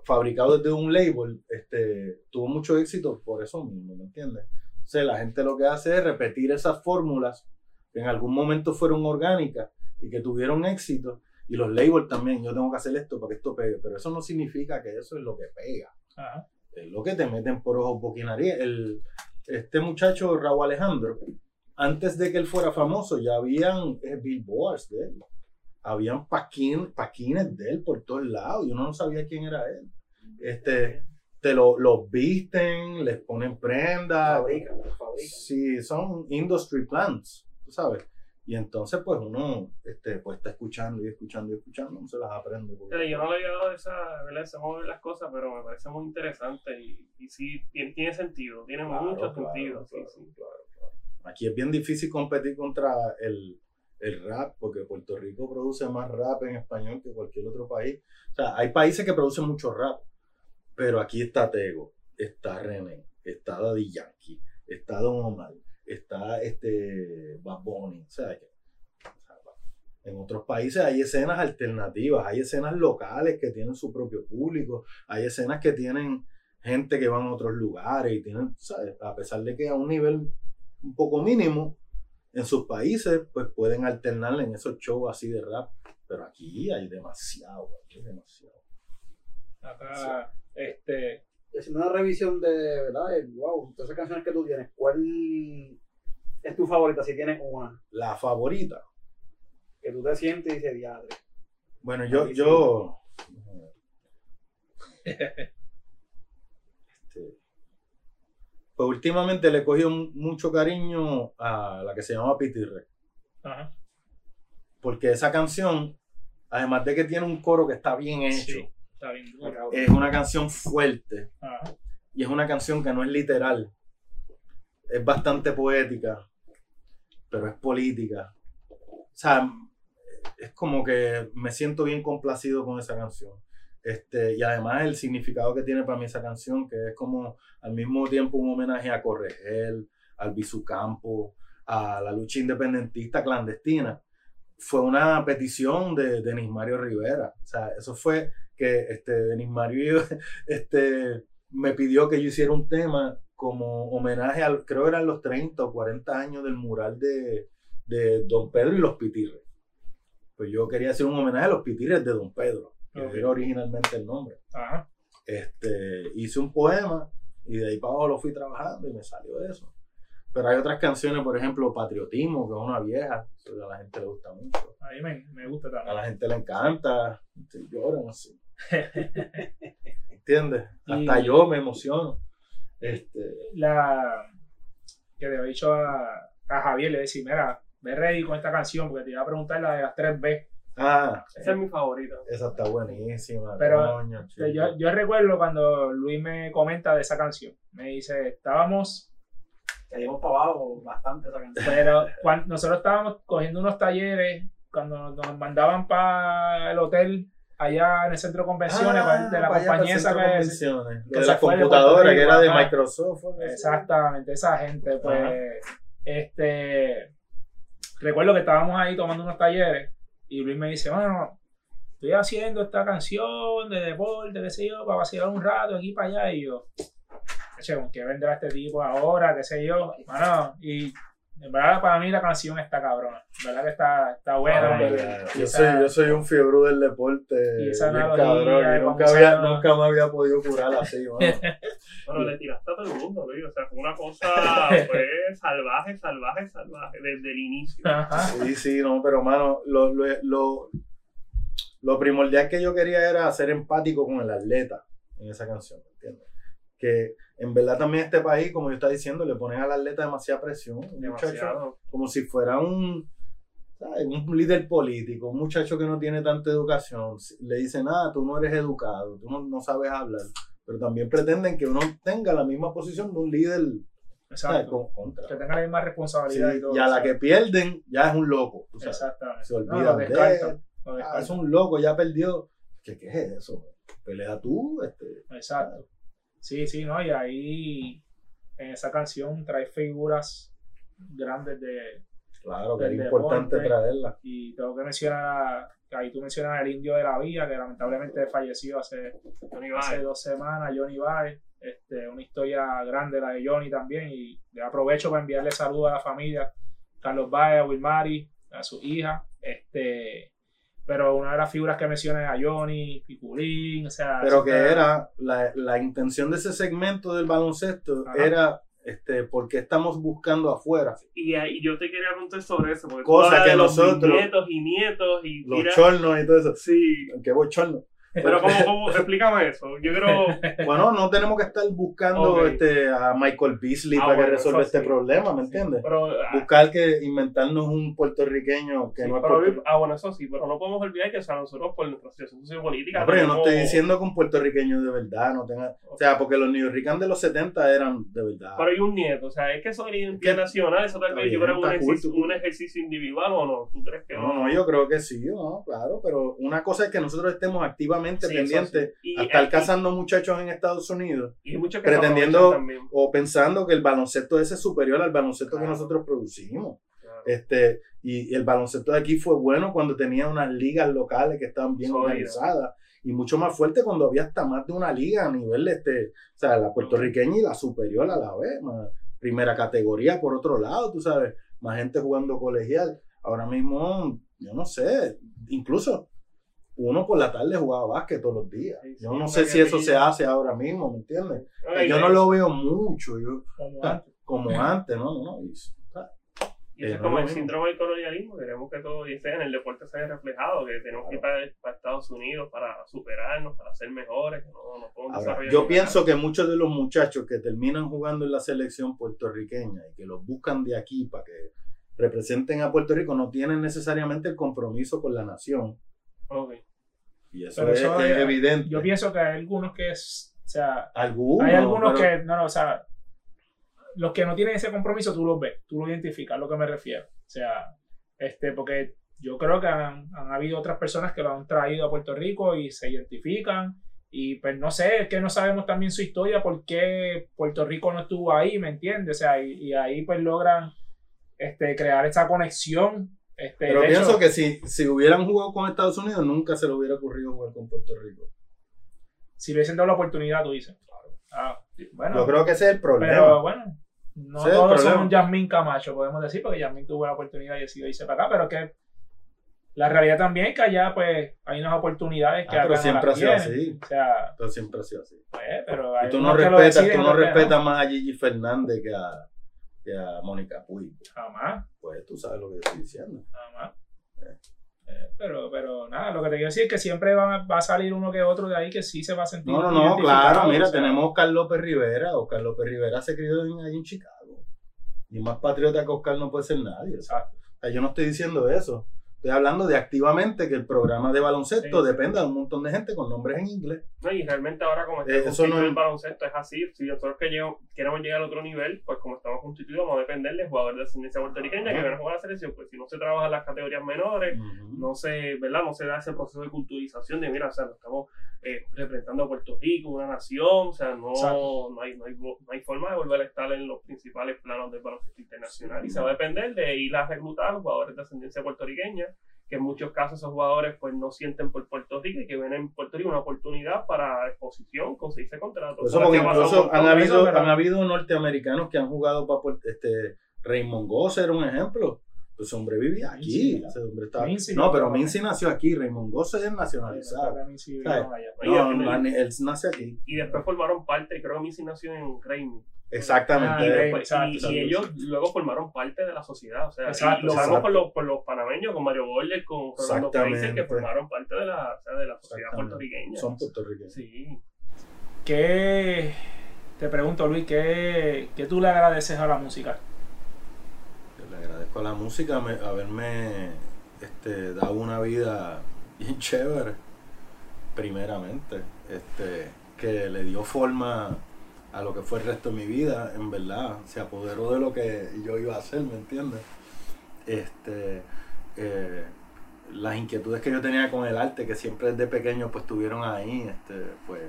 fabricado desde un label, este, tuvo mucho éxito por eso mismo, ¿me entiendes? Entonces la gente lo que hace es repetir esas fórmulas que en algún momento fueron orgánicas y que tuvieron éxito. Y los labels también, yo tengo que hacer esto para que esto pegue. Pero eso no significa que eso es lo que pega. Ajá. Es lo que te meten por ojos, nariz. El, este muchacho, Raúl Alejandro, antes de que él fuera famoso, ya habían eh, billboards de él. Habían paquín, paquines de él por todos lados. Yo no sabía quién era él. Este, te lo, los visten, les ponen prendas. Fabrican, fabrican. Sí, son industry plants, tú sabes. Y entonces, pues uno este, pues, está escuchando y escuchando y escuchando, no se las aprende. porque- Yo no le había dado esa, ¿verdad? ese modo de las cosas, pero me parece muy interesante y, y sí, tiene, tiene sentido, tiene Claro, mucho claro, sentido. claro, sí. Aquí es bien difícil competir contra el, el rap, porque Puerto Rico produce más rap en español que cualquier otro país. O sea, hay países que producen mucho rap, pero aquí está Tego, está René, está Daddy Yankee, está Don Omar, está este Bad Bunny, o sea, que- en otros países hay escenas alternativas, hay escenas locales que tienen su propio público, hay escenas que tienen gente que van a otros lugares y tienen, ¿sabes? a pesar de que a un nivel un poco mínimo, en sus países, pues pueden alternarle en esos shows así de rap, pero aquí hay demasiado, aquí hay demasiado. Acá, este, Haciendo una revisión de, ¿verdad? De, wow, todas esas canciones que tú tienes, ¿cuál es tu favorita? Si tienes una, La favorita, que tú te sientes y dices, diadre. bueno, yo, yo, Este, pues últimamente le he cogido mucho cariño a la que se llama Pitirre. ajá. Porque esa canción, además de que tiene un coro que está bien hecho, Sí, está bien duro. es una canción fuerte Ajá. y es una canción que no es literal. Es bastante poética, pero es política. O sea, es como que me siento bien complacido con esa canción. Este, y además el significado que tiene para mí esa canción, que es como al mismo tiempo un homenaje a Corregel, al Bisucampo, a la lucha independentista clandestina, fue una petición de Denis Mario Rivera. O sea, eso fue que este, Denis Mario este, me pidió que yo hiciera un tema como homenaje al, creo que eran los 30 o 40 años del mural de, de Don Pedro y los Pitirres. Pues yo quería hacer un homenaje a los Pitirres de Don Pedro, que era originalmente el nombre. Ajá. Este, hice un poema y de ahí para abajo lo fui trabajando y me salió eso. Pero hay otras canciones, por ejemplo, Patriotismo, que es una vieja, eso a la gente le gusta mucho. A mí me, me gusta A también. la gente le encanta, se lloran así. ¿Entiendes? Y- Hasta yo me emociono. Este, La que le he dicho a, a Javier, le decía, mira, ve ready con esta canción porque te iba a preguntar la de las 3B. ah, Esa es mi favorita. esa está buenísima. Pero, coño, Yo, yo recuerdo cuando Luis me comenta de esa canción. Me dice, estábamos, Te dimos para abajo bastante esa canción. pero cuando nosotros estábamos cogiendo unos talleres, cuando nos mandaban para el hotel allá en el centro de convenciones Ah, de la compañía esa que... de se la computadora, que era de. Microsoft. Exactamente, esa gente, pues, Ajá. este, recuerdo que estábamos ahí tomando unos talleres y Luis me dice, bueno, estoy haciendo esta canción de deporte, qué sé yo, para vacilar un rato aquí para allá y yo, che, ¿con qué vendrá este tipo ahora, qué sé yo? Bueno, y en verdad para mí la canción está cabrona, en verdad que está, está buena. Ah, y- yo, esa- soy, yo soy un fiebre del deporte. Y esa analogía cabrón, y nunca, había, nunca me había podido curar así. mano. Bueno, le tiraste a todo el mundo, Luis. O sea, fue una cosa fue salvaje, salvaje, salvaje, desde el inicio. Ajá. Sí, sí, no, pero mano, lo, lo, lo, lo primordial que yo quería era ser empático con el atleta en esa canción, ¿entiendes? Que en verdad también este país, como yo estaba diciendo, le ponen al atleta demasiada presión. Muchacho como si fuera un, ¿sabes? un líder político, un muchacho que no tiene tanta educación. Le dicen, ah, tú no eres educado, tú no, no sabes hablar. Pero también pretenden que uno tenga la misma posición de un líder. Exacto. Con- contra. Que tenga la misma responsabilidad Sí, y todo. y a la ¿sabes? que pierden, ya es un loco. Exactamente. Se No, lo de Ah, es un loco, ya perdió. ¿Qué, qué es eso? Pelea tú, este. Exacto. Sí, sí, ¿no? Y ahí en esa canción trae figuras grandes de. Claro, que era importante traerla. Y tengo que mencionar, que ahí tú mencionas el indio de la vía, que lamentablemente falleció hace, hace Baez. dos semanas, Johnny Baez. Este, una historia grande la de Johnny también. Y le aprovecho para enviarle saludos a la familia. Carlos Valle, a Wilmari, a su hija. Este, pero una de las figuras que menciona es a Johnny, Piculín, o sea. Pero que era, la, la intención de ese segmento del baloncesto Ajá. era, este, porque estamos buscando afuera. Y ahí yo te quería preguntar sobre eso, porque Cosa que de los nosotros- nietos y nietos y Los mira, chornos y todo eso. sí, Qué bochorno. Pero ¿cómo, cómo, explícame eso, yo creo, Bueno, no tenemos que estar buscando este, a Michael Beasley Ah, para que resuelva este sí. problema, ¿me entiendes? pero, ah, Buscar que inventarnos un puertorriqueño que sí, no es pero- puertorriqueño. ah, bueno, eso sí, pero no podemos olvidar que o sea, nosotros por nuestra situación sociopolítica No, pero yo no estoy diciendo que un puertorriqueño de verdad no tenga. O sea, porque los Yorkers de los 70 eran de verdad. Pero hay un nieto, o sea, es que eso es identidad nacional, eso tal vez yo creo un ejercicio, un ejercicio individual o no, ¿tú crees que No, no, yo creo que sí, no, claro, pero una cosa es que nosotros estemos activamente Sí, eso pendientes sí. Y- a estar y- cazando muchachos en Estados Unidos Y muchos que pretendiendo- o pensando que el baloncesto ese es superior al baloncesto que Claro. nosotros producimos. Claro. Este, y el baloncesto de aquí fue bueno cuando tenía unas ligas locales que estaban bien organizadas y mucho más fuerte cuando había hasta más de una liga a nivel este, o sea, la puertorriqueña y la superior a la vez, más primera categoría por otro lado, tú sabes, más gente jugando colegial. Ahora mismo, yo no sé, incluso uno por la tarde jugaba básquet todos los días. Sí, Yo no sé si eso se hace ahora mismo, ¿me entiendes? Ay, Yo no lo veo mucho, yo como antes. como antes, ¿no? no, y- Y eso es como el síndrome del colonialismo, queremos que todo y sea en el deporte se vea reflejado, que tenemos que ir para, Estados Unidos para superarnos, para ser mejores, que no, no podemos Ahora, desarrollar yo pienso que muchos de los muchachos que terminan jugando en la selección puertorriqueña y que los buscan de aquí para que representen a Puerto Rico no tienen necesariamente el compromiso con la nación. Ok. Y eso, es, eso es es- evidente. Yo pienso que hay algunos que es, o sea, Algunos, hay algunos pero- que, no, no, o sea, los que no tienen ese compromiso, tú los ves, tú lo identificas, a lo que me refiero. O sea, este, porque yo creo que han, han habido otras personas que lo han traído a Puerto Rico y se identifican. Y pues no sé, es que no sabemos también su historia, por qué Puerto Rico no estuvo ahí, ¿me entiendes? O sea, y, y ahí pues logran este, crear esa conexión. Este, Pero pienso hecho, que si, si hubieran jugado con Estados Unidos, nunca se le hubiera ocurrido jugar con Puerto Rico. si le hubiesen dado la oportunidad, tú dices. Ah, bueno, Yo creo que ese es el problema. Pero bueno, no Ese todos son Yasmín Camacho, podemos decir, porque Yasmín tuvo la oportunidad y decidió irse para acá, pero que la realidad también es que allá pues hay unas oportunidades que Ah, pero siempre ha sido así. O sea, Pero siempre ha sido así. pues, pero hay Y tú no respetas, tú no respetas más a Gigi Fernández que a, que a Mónica Puig. Jamás, Pues tú sabes lo que estoy diciendo. jamás. Eh, pero, pero nada, lo que te quiero decir es que siempre va, va a salir uno que otro de ahí que sí se va a sentir. No, no, no, claro, mira, o sea, tenemos a Oscar López Rivera. Oscar López Rivera se crió en, ahí en Chicago. Y más patriota que Oscar no puede ser nadie. Exacto. o sea, yo no estoy diciendo eso. Estoy hablando de activamente que el programa de baloncesto Sí, sí. dependa de un montón de gente con nombres en inglés. No, y realmente ahora como está Eh, constituido no es- el baloncesto es así, si nosotros que llegamos- queremos llegar a otro nivel, pues como estamos constituidos vamos a depender de jugadores de ascendencia puertorriqueña que van a jugar a la selección, pues si no se trabaja en las categorías menores, no se, ¿verdad? No se da ese proceso de culturización de, mira, o sea, no estamos eh, representando a Puerto Rico, una nación, o sea, no, no, hay, no, hay, no hay forma de volver a estar en los principales planos del baloncesto internacional. Y se va a depender de ir a reclutar a los jugadores de ascendencia puertorriqueña, que en muchos casos esos jugadores pues no sienten por Puerto Rico y que ven en Puerto Rico una oportunidad para exposición, conseguirse contratos. Eso, porque Ahora, ¿qué pasa incluso han habido, han habido norteamericanos que han jugado para este Raymond Goss era un ejemplo. Pues ese hombre vivía aquí. Mincy, ¿no? Ese hombre estaba- Mincy no, pero Mincy nació aquí. Raymond Goss es nacionalizado. No, man, él nace aquí. y después formaron parte, creo que Missy nació en Raimi. Exactamente. Ah, Y, ok. después- exacto, y- y exacto. ellos luego formaron parte de la sociedad. O sea, Exacto, lo sabemos por los, por los panameños, con Mario Borges, con Fernando Fraser, que formaron parte de la, o sea, de la sociedad puertorriqueña. Son puertorriqueños. Sí. ¿Qué, te pregunto Luis, ¿qué, qué tú le agradeces a la música? Le agradezco a la música me- haberme este, dado una vida bien chévere, primeramente, este, que le dio forma a lo que fue el resto de mi vida, en verdad, se apoderó de lo que yo iba a hacer, ¿me entiendes? Este, eh, las inquietudes que yo tenía con el arte, que siempre desde pequeño pues tuvieron ahí, este, pues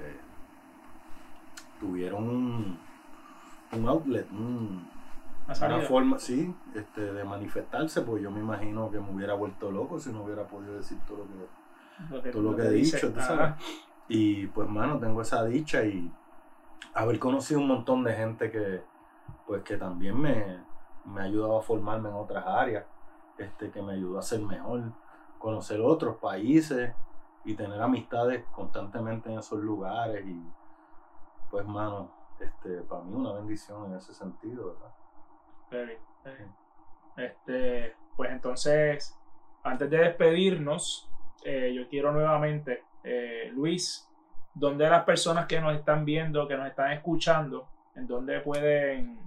tuvieron un, un outlet, un, ¿La una forma, sí, este, de manifestarse, pues yo me imagino que me hubiera vuelto loco si no hubiera podido decir todo lo que, Lo que, todo lo que he dice. dicho, tú sabes. Y pues, mano, tengo esa dicha y haber conocido un montón de gente que, pues, que también me, me ha ayudado a formarme en otras áreas, este, que me ayudó a ser mejor, conocer otros países y tener amistades constantemente en esos lugares y pues mano, este, para mí una bendición en ese sentido, ¿verdad? Very. Este, pues entonces, antes de despedirnos, eh, yo quiero nuevamente, eh, Luis, ¿dónde las personas que nos están viendo, que nos están escuchando, en dónde pueden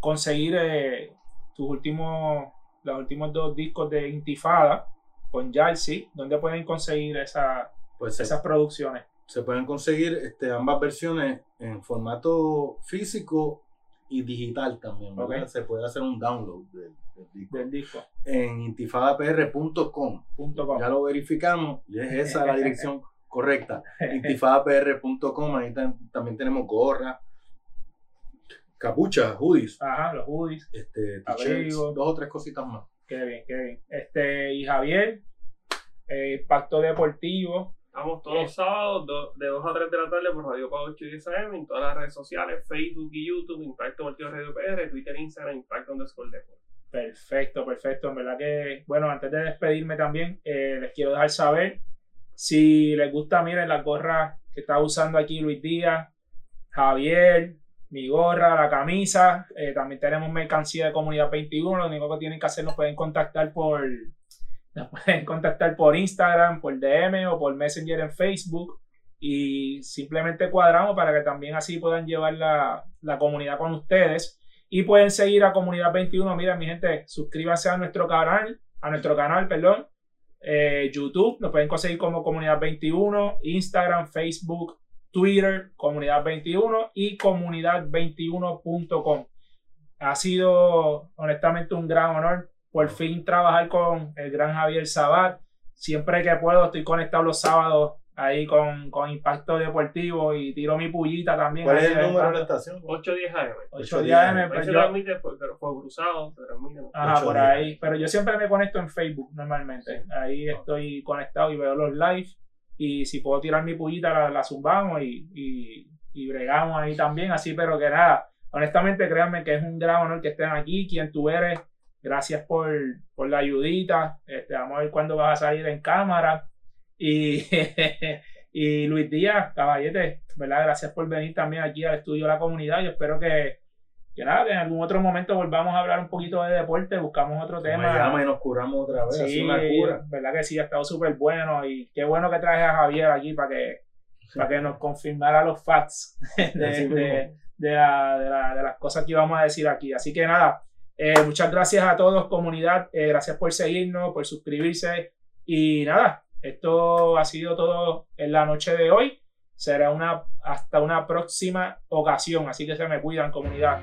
conseguir eh, tus últimos, los últimos dos discos de Intifada con Jalsi? ¿Dónde pueden conseguir esa, Pues se, esas producciones? se pueden conseguir este, ambas versiones en formato físico y digital también. Se puede hacer un download del, del disco. Del disco. en intifadapr.com. Ya lo verificamos y es esa la dirección correcta. intifadapr.com, ahí tam- también tenemos gorra, capuchas, hoodies, Ajá, los hoodies. este, dos o tres cositas más. Qué bien, qué bien. Este, y Javier, eh, Pacto Deportivo. Estamos todos los sábados do- de 2 a 3 de la tarde por Radio Pago 8 y 10 AM en todas las redes sociales, Facebook y YouTube, Impacto Partido Radio PR, Twitter, Instagram, Impacto underscore Deport. Perfecto, perfecto. En verdad que, bueno, antes de despedirme también, eh, les quiero dejar saber si les gusta, miren la gorra que está usando aquí Luis Díaz, Javier, mi gorra, la camisa. eh, también tenemos mercancía de Comunidad 21. Lo único que tienen que hacer nos pueden contactar por, nos pueden contactar por Instagram, por DM o por Messenger en Facebook. Y simplemente cuadramos para que también así puedan llevar la, la comunidad con ustedes. Y pueden seguir a Comunidad 21. Mira, mi gente, suscríbanse a nuestro canal, a nuestro canal, perdón. eh, YouTube, nos pueden conseguir como Comunidad 21, Instagram, Facebook, Twitter, Comunidad 21 y comunidad21.com. Ha sido honestamente un gran honor por fin trabajar con el gran Javier Sabat. Siempre que puedo estoy conectado los sábados ahí con, con Impacto Deportivo y tiro mi pullita también. ¿Cuál es el número de la estación? 8 10 AM. 8 días Ahí Ahí pues se yo- transmite, pero fue cruzado. ¿no? Ajá, por ahí. Pero yo siempre me conecto en Facebook normalmente. Ahí estoy conectado y veo los live. Y si puedo tirar mi pullita, la, la zumbamos y, y, y bregamos ahí también. Así, pero que nada. Honestamente, créanme que es un gran honor que estén aquí. Quien tú eres, gracias por, por la ayudita. Este, vamos a ver cuándo vas a salir en cámara. Y, y Luis Díaz, caballete, ¿verdad? Gracias por venir también aquí al estudio de la comunidad. Yo espero que, que nada, que en algún otro momento volvamos a hablar un poquito de deporte, buscamos otro Me tema. llama y nos curamos otra vez, Sí, una cura. verdad que sí, ha estado súper bueno y qué bueno que traes a Javier aquí para que, para que nos confirmara los facts de, Así de- mismo. de la- de la- de las cosas que íbamos a decir aquí. Así que nada, eh, muchas gracias a todos, comunidad, eh, gracias por seguirnos, por suscribirse y nada, esto ha sido todo en la noche de hoy. Será una hasta una próxima ocasión, así que se me cuidan, comunidad.